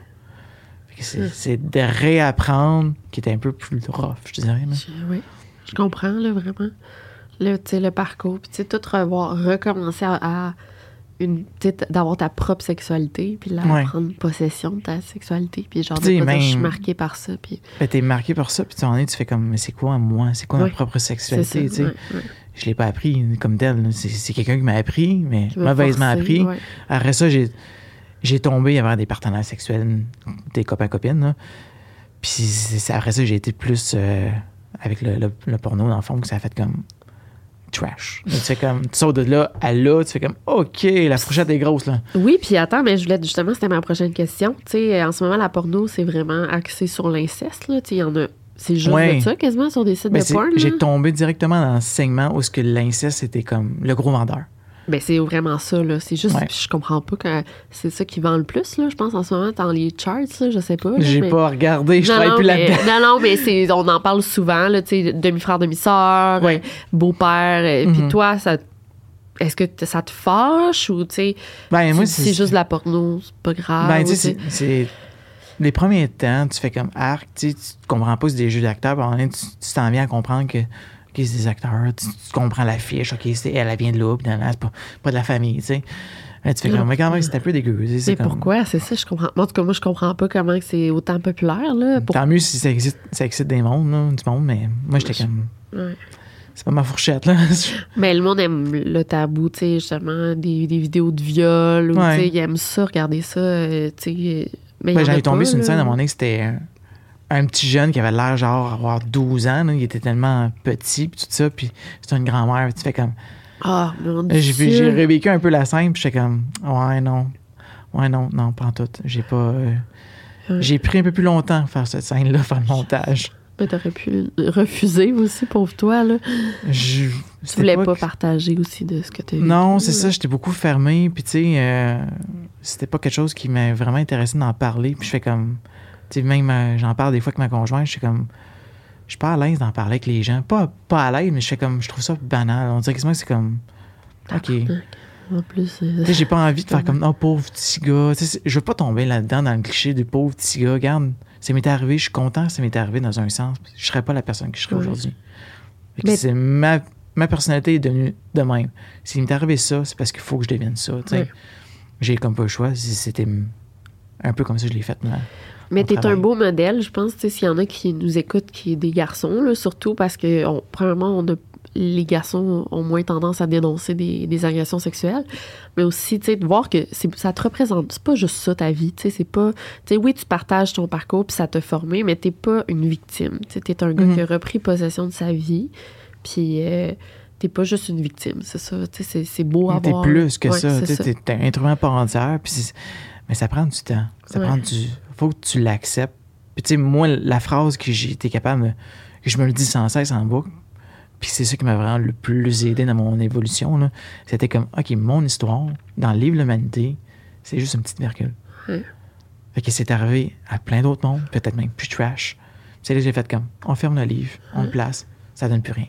[SPEAKER 2] C'est, de réapprendre qui est un peu plus rough, je te dirais. mais-
[SPEAKER 1] oui, je comprends, là, vraiment. Sais, le parcours, puis tu sais, tout revoir, recommencer à, à une, d'avoir ta propre sexualité, puis là,
[SPEAKER 2] Ouais.
[SPEAKER 1] prendre possession de ta sexualité, puis genre, de pas je suis marquée par ça, puis
[SPEAKER 2] Ben, t'es marqué par ça, puis tu en es, tu fais comme, mais c'est quoi moi? C'est quoi
[SPEAKER 1] Ouais.
[SPEAKER 2] ma propre sexualité, tu sais?
[SPEAKER 1] ouais.
[SPEAKER 2] Je l'ai pas appris comme tel. C'est, quelqu'un qui m'a appris, mais mauvaisement appris. Après ça, j'ai, j'ai tombé vers des partenaires sexuels, des copains-copines. là. Puis après ça, j'ai été plus euh, avec le, le- le porno, dans le fond, que ça a fait comme. Trash. Tu fais comme, tu sautes de là à là, tu fais comme, OK, la fourchette est grosse, là.
[SPEAKER 1] Oui, puis attends, mais je voulais justement, c'était ma prochaine question. Tu sais, en ce moment, la porno, c'est vraiment axé sur l'inceste, là. Tu sais, il y en a. C'est juste
[SPEAKER 2] Ouais.
[SPEAKER 1] de ça, quasiment, sur des sites
[SPEAKER 2] Ben,
[SPEAKER 1] de porn.
[SPEAKER 2] j'ai tombé directement dans un segment où ce que l'inceste était comme le gros vendeur.
[SPEAKER 1] Ben, c'est vraiment ça, là. C'est juste,
[SPEAKER 2] Ouais.
[SPEAKER 1] je comprends pas que c'est ça qui vend le plus, là. Je pense en ce moment, dans les charts, là, je sais pas.
[SPEAKER 2] J'ai
[SPEAKER 1] mais-
[SPEAKER 2] pas regardé, je
[SPEAKER 1] non,
[SPEAKER 2] travaille
[SPEAKER 1] non,
[SPEAKER 2] plus là-dedans.
[SPEAKER 1] non, non, mais c'est, on en parle souvent, là, tu sais, demi-frère, demi-sœur,
[SPEAKER 2] Ouais.
[SPEAKER 1] euh, beau-père. euh, Puis
[SPEAKER 2] Mhm.
[SPEAKER 1] toi, ça, est-ce que t- ça te fâche ou, tu sais,
[SPEAKER 2] Ben, moi,
[SPEAKER 1] c'est juste de la porno, c'est pas grave.
[SPEAKER 2] Ben, tu sais, c'est-. Les premiers temps, tu fais comme arc, tu sais, tu comprends pas que c'est des jeux d'acteurs, tu t'en viens à comprendre que, c'est des acteurs, tu, tu comprends la fiche, ok, c'est, elle, elle vient de là, puis c'est pas, pas de la famille, tu sais. Là, tu fais comme, mais quand même, c'est un peu dégueu.
[SPEAKER 1] Mais
[SPEAKER 2] comme-
[SPEAKER 1] pourquoi? C'est ça, je comprends. Moi, en tout cas, moi, je comprends pas comment c'est autant populaire, là. Pour...
[SPEAKER 2] Tant mieux si ça excite, ça excite des mondes, là, du monde, mais moi, j'étais comme.
[SPEAKER 1] Ouais.
[SPEAKER 2] C'est pas ma fourchette, là. <laughs>
[SPEAKER 1] Mais le monde aime le tabou, tu sais, justement, des, des vidéos de viol, ou,
[SPEAKER 2] Ouais.
[SPEAKER 1] tu sais, ils aiment ça, regarder ça, euh, tu sais. Mais il y
[SPEAKER 2] Ben, j'avais tombé sur une scène à mon moment c'était un, petit jeune qui avait l'air genre avoir 12 ans. là. Il était tellement petit, puis tout ça. Puis c'était une grand-mère. Tu fais comme.
[SPEAKER 1] Ah, mon
[SPEAKER 2] J'ai,
[SPEAKER 1] Dieu.
[SPEAKER 2] j'ai revécu un peu la scène, puis j'étais comme. Ouais, non. Ouais, non, non, pas en tout. J'ai pas. euh. J'ai pris un peu plus longtemps à faire cette scène-là, faire le montage.
[SPEAKER 1] Mais t'aurais pu refuser aussi, pauvre toi, là.
[SPEAKER 2] Je,
[SPEAKER 1] Tu voulais pas partager aussi de ce que tu as
[SPEAKER 2] Non, c'est ça, j'étais beaucoup fermé, puis tu sais, euh, c'était pas quelque chose qui m'a vraiment intéressé d'en parler, puis je fais comme, tu sais, même euh, j'en parle des fois avec ma conjointe, je suis comme, je suis pas à l'aise d'en parler avec les gens, pas, pas à l'aise, mais je fais comme, je trouve ça banal, on dirait que c'est comme, ok, tu
[SPEAKER 1] En plus, euh,
[SPEAKER 2] j'ai pas envie de faire <laughs> comme, oh pauvre petit gars, tu sais, c'est- je veux pas tomber là-dedans dans le cliché du pauvre petit gars, regarde, ça m'est arrivé, je suis content que ça m'est arrivé dans un sens, je serais pas la personne que je serais aujourd'hui.
[SPEAKER 1] Mais-
[SPEAKER 2] c'est ma, ma personnalité est devenue de même. S'il m'est arrivé ça, c'est parce qu'il faut que je devienne ça. tu sais.
[SPEAKER 1] Ouais.
[SPEAKER 2] J'ai comme pas le choix. C'était un peu comme ça que je l'ai fait.
[SPEAKER 1] Mais t'es un beau modèle, je pense, s'il y en a qui nous écoutent, qui est des garçons, là, surtout parce que, on- premièrement, on a, les garçons ont moins tendance à dénoncer des, des agressions sexuelles, mais aussi, tu sais, de voir que c'est- ça te représente, c'est pas juste ça ta vie, tu sais, c'est pas, tu sais, oui, tu partages ton parcours puis ça t'a formé, mais t'es pas une victime, tu sais, t'es un gars
[SPEAKER 2] Mhm.
[SPEAKER 1] qui a repris possession de sa vie, puis euh, t'es pas juste une victime, c'est ça, tu sais, c'est- beau à
[SPEAKER 2] T'es
[SPEAKER 1] voir.
[SPEAKER 2] plus que
[SPEAKER 1] Ouais,
[SPEAKER 2] ça. T'es t'es un à part entière. puis mais ça prend du temps. Ça
[SPEAKER 1] Ouais.
[SPEAKER 2] prend du. Faut que tu l'acceptes. Puis tu sais, moi, la phrase que j'ai été capable de- que je me le dis sans cesse en boucle, puis c'est ça qui m'a vraiment le plus aidé dans mon évolution, là, c'était comme, OK, mon histoire, dans le livre de l'humanité, c'est juste une petite virgule.
[SPEAKER 1] Ouais.
[SPEAKER 2] Fait que c'est arrivé à plein d'autres mondes, peut-être même plus trash. C'est là j'ai fait comme, on ferme le livre, on le place, ça donne plus rien.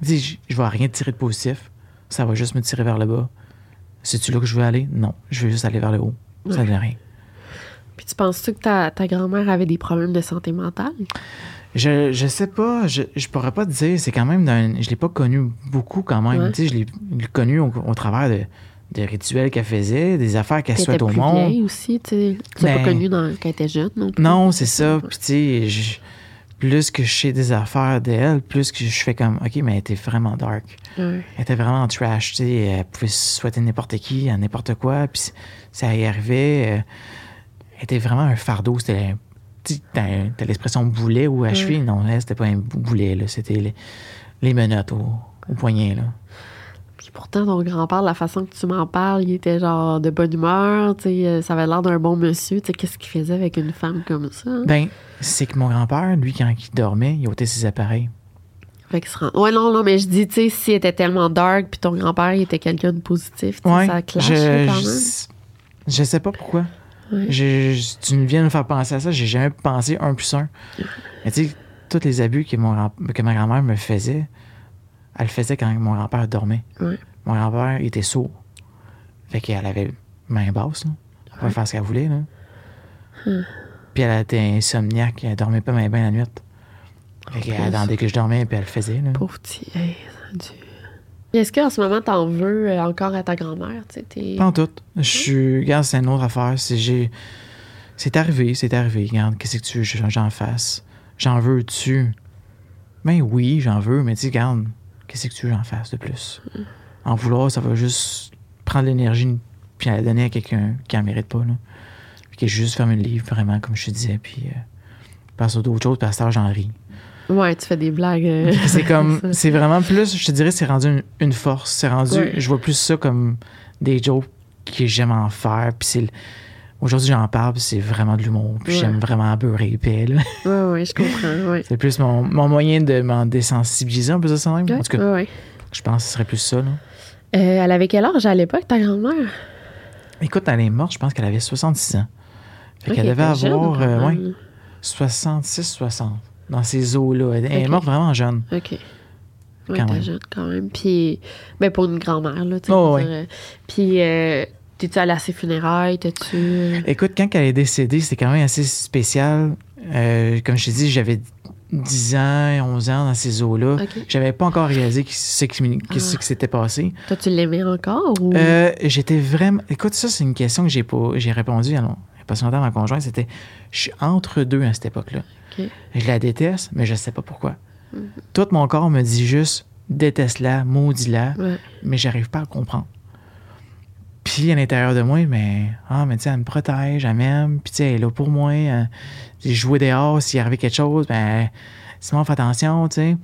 [SPEAKER 2] Dis, je, vais rien tirer de positif, ça va juste me tirer vers le bas. C'est-tu là que je veux aller? Non, je veux juste aller vers le haut. Ça donne rien.
[SPEAKER 1] Puis tu penses-tu que ta, ta grand-mère avait des problèmes de santé mentale?
[SPEAKER 2] Je, je sais pas, je, je pourrais pas te dire, c'est quand même. Je l'ai pas connu beaucoup quand même.
[SPEAKER 1] Ouais.
[SPEAKER 2] Tu sais, je l'ai connu au, au travers de, des rituels qu'elle faisait, des affaires qu'elle souhaite au
[SPEAKER 1] plus
[SPEAKER 2] monde.
[SPEAKER 1] vieille aussi, tu sais. Tu l'as
[SPEAKER 2] Ben-
[SPEAKER 1] pas connue dans- quand elle était jeune non plus.
[SPEAKER 2] Non, c'est ça. Puis tu sais, je- plus que je sais des affaires d'elle, plus que je fais comme, OK, mais elle était vraiment dark.
[SPEAKER 1] Ouais.
[SPEAKER 2] Elle était vraiment trash, tu sais. Elle pouvait souhaiter n'importe qui, à n'importe quoi. Puis ça y arrivait. euh, était vraiment un fardeau. C'était. T'as l'expression boulet ou à cheville. Non, elle, c'était pas un bou- boulet, là. C'était les, les menottes au, au poignet, là.
[SPEAKER 1] Puis pourtant, ton grand-père, la façon que tu m'en parles, il était genre de bonne humeur, tu sais. euh, Ça avait l'air d'un bon monsieur. Tu sais, qu'est-ce qu'il faisait avec une femme comme ça? hein?
[SPEAKER 2] Ben, c'est que mon grand-père, lui, quand il dormait, il ôtait ses appareils.
[SPEAKER 1] Fait qu'il se rend- Ouais, non, non, mais je dis, tu sais, s'il était tellement dark, puis ton grand-père, il était quelqu'un de positif,
[SPEAKER 2] Ouais.
[SPEAKER 1] ça clash
[SPEAKER 2] je, je, je sais pas pourquoi.
[SPEAKER 1] Ouais.
[SPEAKER 2] Je- je- tu me viens de me faire penser à ça. J'ai jamais pensé un plus un. Mais tu sais, tous les abus que, mon que ma grand-mère me faisait, elle le faisait quand mon grand-père dormait.
[SPEAKER 1] Ouais.
[SPEAKER 2] Mon grand-père était sourd. Fait qu'elle avait main basse, là. Elle pouvait faire ce qu'elle voulait, là.
[SPEAKER 1] Hmm.
[SPEAKER 2] Puis elle était insomniaque. Elle dormait pas bien la nuit. Fait qu'elle
[SPEAKER 1] plus.
[SPEAKER 2] attendait que je dormais, puis elle le faisait, là.
[SPEAKER 1] Pauvre petit. Hey, Dieu. Est-ce qu'en ce moment, t'en veux euh, encore à ta grand-mère?
[SPEAKER 2] Pas en tout. Je suis. Regarde, c'est une autre affaire. C'est, j'ai... c'est arrivé, c'est arrivé. Regarde, qu'est-ce que tu veux que j'en fasse? J'en veux-tu? Ben oui, j'en veux, mais sais, regarde, qu'est-ce que tu veux que j'en fasse de plus? En vouloir, ça va juste prendre l'énergie puis la donner à quelqu'un qui en mérite pas, là. Puis que juste fermer le livre, vraiment, comme je te disais, puis euh, passer à d'autres choses, puis à heure, j'en ris.
[SPEAKER 1] Ouais, tu fais des blagues. euh,
[SPEAKER 2] C'est comme, <laughs> c'est vraiment plus, je te dirais, c'est rendu une, une force. C'est rendu,
[SPEAKER 1] Ouais.
[SPEAKER 2] je vois plus ça comme des jokes que j'aime en faire. Puis c'est, aujourd'hui j'en parle, puis c'est vraiment de l'humour. Puis
[SPEAKER 1] Ouais.
[SPEAKER 2] j'aime vraiment beurrer épais. là.
[SPEAKER 1] Ouais, ouais, je comprends. Ouais.
[SPEAKER 2] C'est plus mon, mon moyen de m'en désensibiliser un peu ça même?
[SPEAKER 1] Ouais,
[SPEAKER 2] En tout cas, je pense que ce serait plus ça. Là.
[SPEAKER 1] Euh, elle avait quel âge à l'époque, ta grand-mère?
[SPEAKER 2] Écoute, elle est morte, je pense qu'elle avait 66 ans. Fait qu'elle devait avoir
[SPEAKER 1] quand
[SPEAKER 2] euh, ouais,
[SPEAKER 1] même.
[SPEAKER 2] 66-60 dans ces eaux-là. Elle est morte vraiment jeune.
[SPEAKER 1] OK. Ouais,
[SPEAKER 2] Quand même.
[SPEAKER 1] jeune quand même. Puis, ben pour une grand-mère, là, tu sais.
[SPEAKER 2] Oh,
[SPEAKER 1] euh, Puis, euh, t'es-tu allée à ses funérailles? T'as-tu... euh,
[SPEAKER 2] Écoute, quand elle est décédée, c'était quand même assez spécial. Euh, comme je t'ai dit, j'avais 10 ans, 11 ans dans ces eaux-là. J'avais pas encore réalisé ce qui, ce
[SPEAKER 1] Ah.
[SPEAKER 2] s'était passé.
[SPEAKER 1] Toi, tu l'aimais encore ou...
[SPEAKER 2] Euh, j'étais vraiment. Écoute, ça, c'est une question que j'ai pas. J'ai répondu il y a long- il y a pas si longtemps à ma conjointe. C'était. Je suis entre deux à cette époque-là. Je la déteste, mais je sais pas pourquoi. Tout mon corps me dit juste déteste-la, maudis-la,
[SPEAKER 1] Ouais.
[SPEAKER 2] mais j'arrive pas à comprendre. Puis à l'intérieur de moi, mais ah, mais tu sais, elle me protège, elle m'aime, puis tu sais, elle est là pour moi. j'ai joué dehors, s'il arrivait quelque chose, ben, Simon, fais attention, tu sais.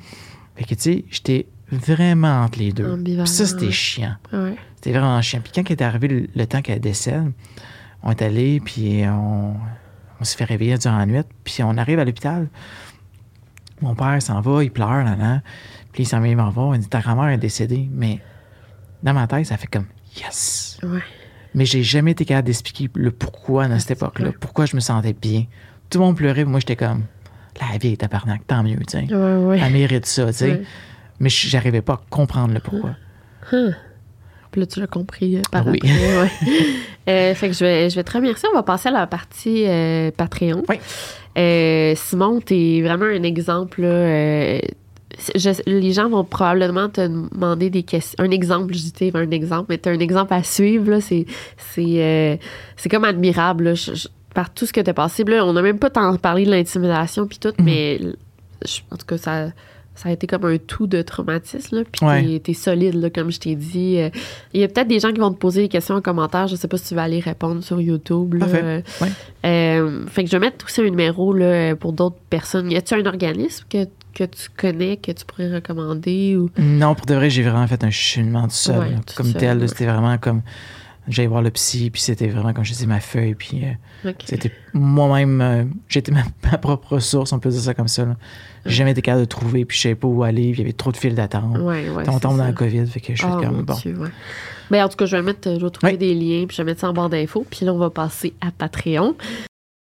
[SPEAKER 2] Fait que tu sais, j'étais vraiment entre les deux. Puis ça, c'était
[SPEAKER 1] ouais.
[SPEAKER 2] chiant.
[SPEAKER 1] Ouais.
[SPEAKER 2] C'était vraiment chiant. Puis quand est arrivé le, le temps qu'elle décède, on est allé, puis on, on s'est fait réveiller durant la nuit, puis on arrive à l'hôpital. Mon père s'en va, il pleure, là, là. Puis il s'en vient me voir, il dit Ta grand-mère est décédée. Mais dans ma tête, ça fait comme Yes!
[SPEAKER 1] Ouais.
[SPEAKER 2] Mais j'ai jamais été capable d'expliquer le pourquoi dans cette époque-là, pourquoi je me sentais bien. Tout le monde pleurait, puis moi j'étais comme La vie est tabarnak, tant mieux, tu sais.
[SPEAKER 1] Ouais, ouais.
[SPEAKER 2] Elle mérite ça, tu sais. Mais j'arrivais pas à comprendre le pourquoi.
[SPEAKER 1] Puis là, tu l'as compris euh, par
[SPEAKER 2] Oui.
[SPEAKER 1] après. ouais. <laughs> Euh, fait que je vais, je vais te remercier. On va passer à la partie euh, Patreon.
[SPEAKER 2] Oui.
[SPEAKER 1] Euh, Simon, tu es vraiment un exemple. là, je- les gens vont probablement te demander des questions. Un exemple, je dis un exemple, mais tu un exemple à suivre. C'est comme admirable. là, je- je- par tout ce que tu as passé. Là, on n'a même pas tant parlé de l'intimidation puis tout, mais je- en tout cas, ça, ça a été comme un tout de traumatisme. Là, puis
[SPEAKER 2] Ouais.
[SPEAKER 1] t'es- solide, là, comme je t'ai dit. Euh, Il y a peut-être des gens qui vont te poser des questions en commentaire. Je sais pas si tu vas aller répondre sur YouTube. Là.
[SPEAKER 2] Parfait.
[SPEAKER 1] Euh,
[SPEAKER 2] Ouais.
[SPEAKER 1] euh, fait que je vais mettre aussi un numéro là, pour d'autres personnes. Y a-tu un organisme que, que tu connais, que tu pourrais recommander? Ou...
[SPEAKER 2] Non, pour de vrai, j'ai vraiment fait un cheminement tout seul.
[SPEAKER 1] Ouais, tout
[SPEAKER 2] comme
[SPEAKER 1] seul,
[SPEAKER 2] tel, c'était vraiment comme. J'allais voir le psy, puis c'était vraiment, comme je disais, ma feuille, puis euh, c'était moi-même. euh, J'étais ma, <laughs> ma propre ressource, on peut dire ça comme ça. J'ai jamais été capable de trouver, puis je savais pas où aller, puis il y avait trop de files d'attente.
[SPEAKER 1] Ouais, ouais,
[SPEAKER 2] on tombe dans la COVID, fait que je suis
[SPEAKER 1] Ah,
[SPEAKER 2] comme bon.
[SPEAKER 1] Dieu, ouais. Ben, en tout cas, je vais mettre, je vais trouver des liens, puis je vais mettre ça en barre d'infos. Puis là, on va passer à Patreon.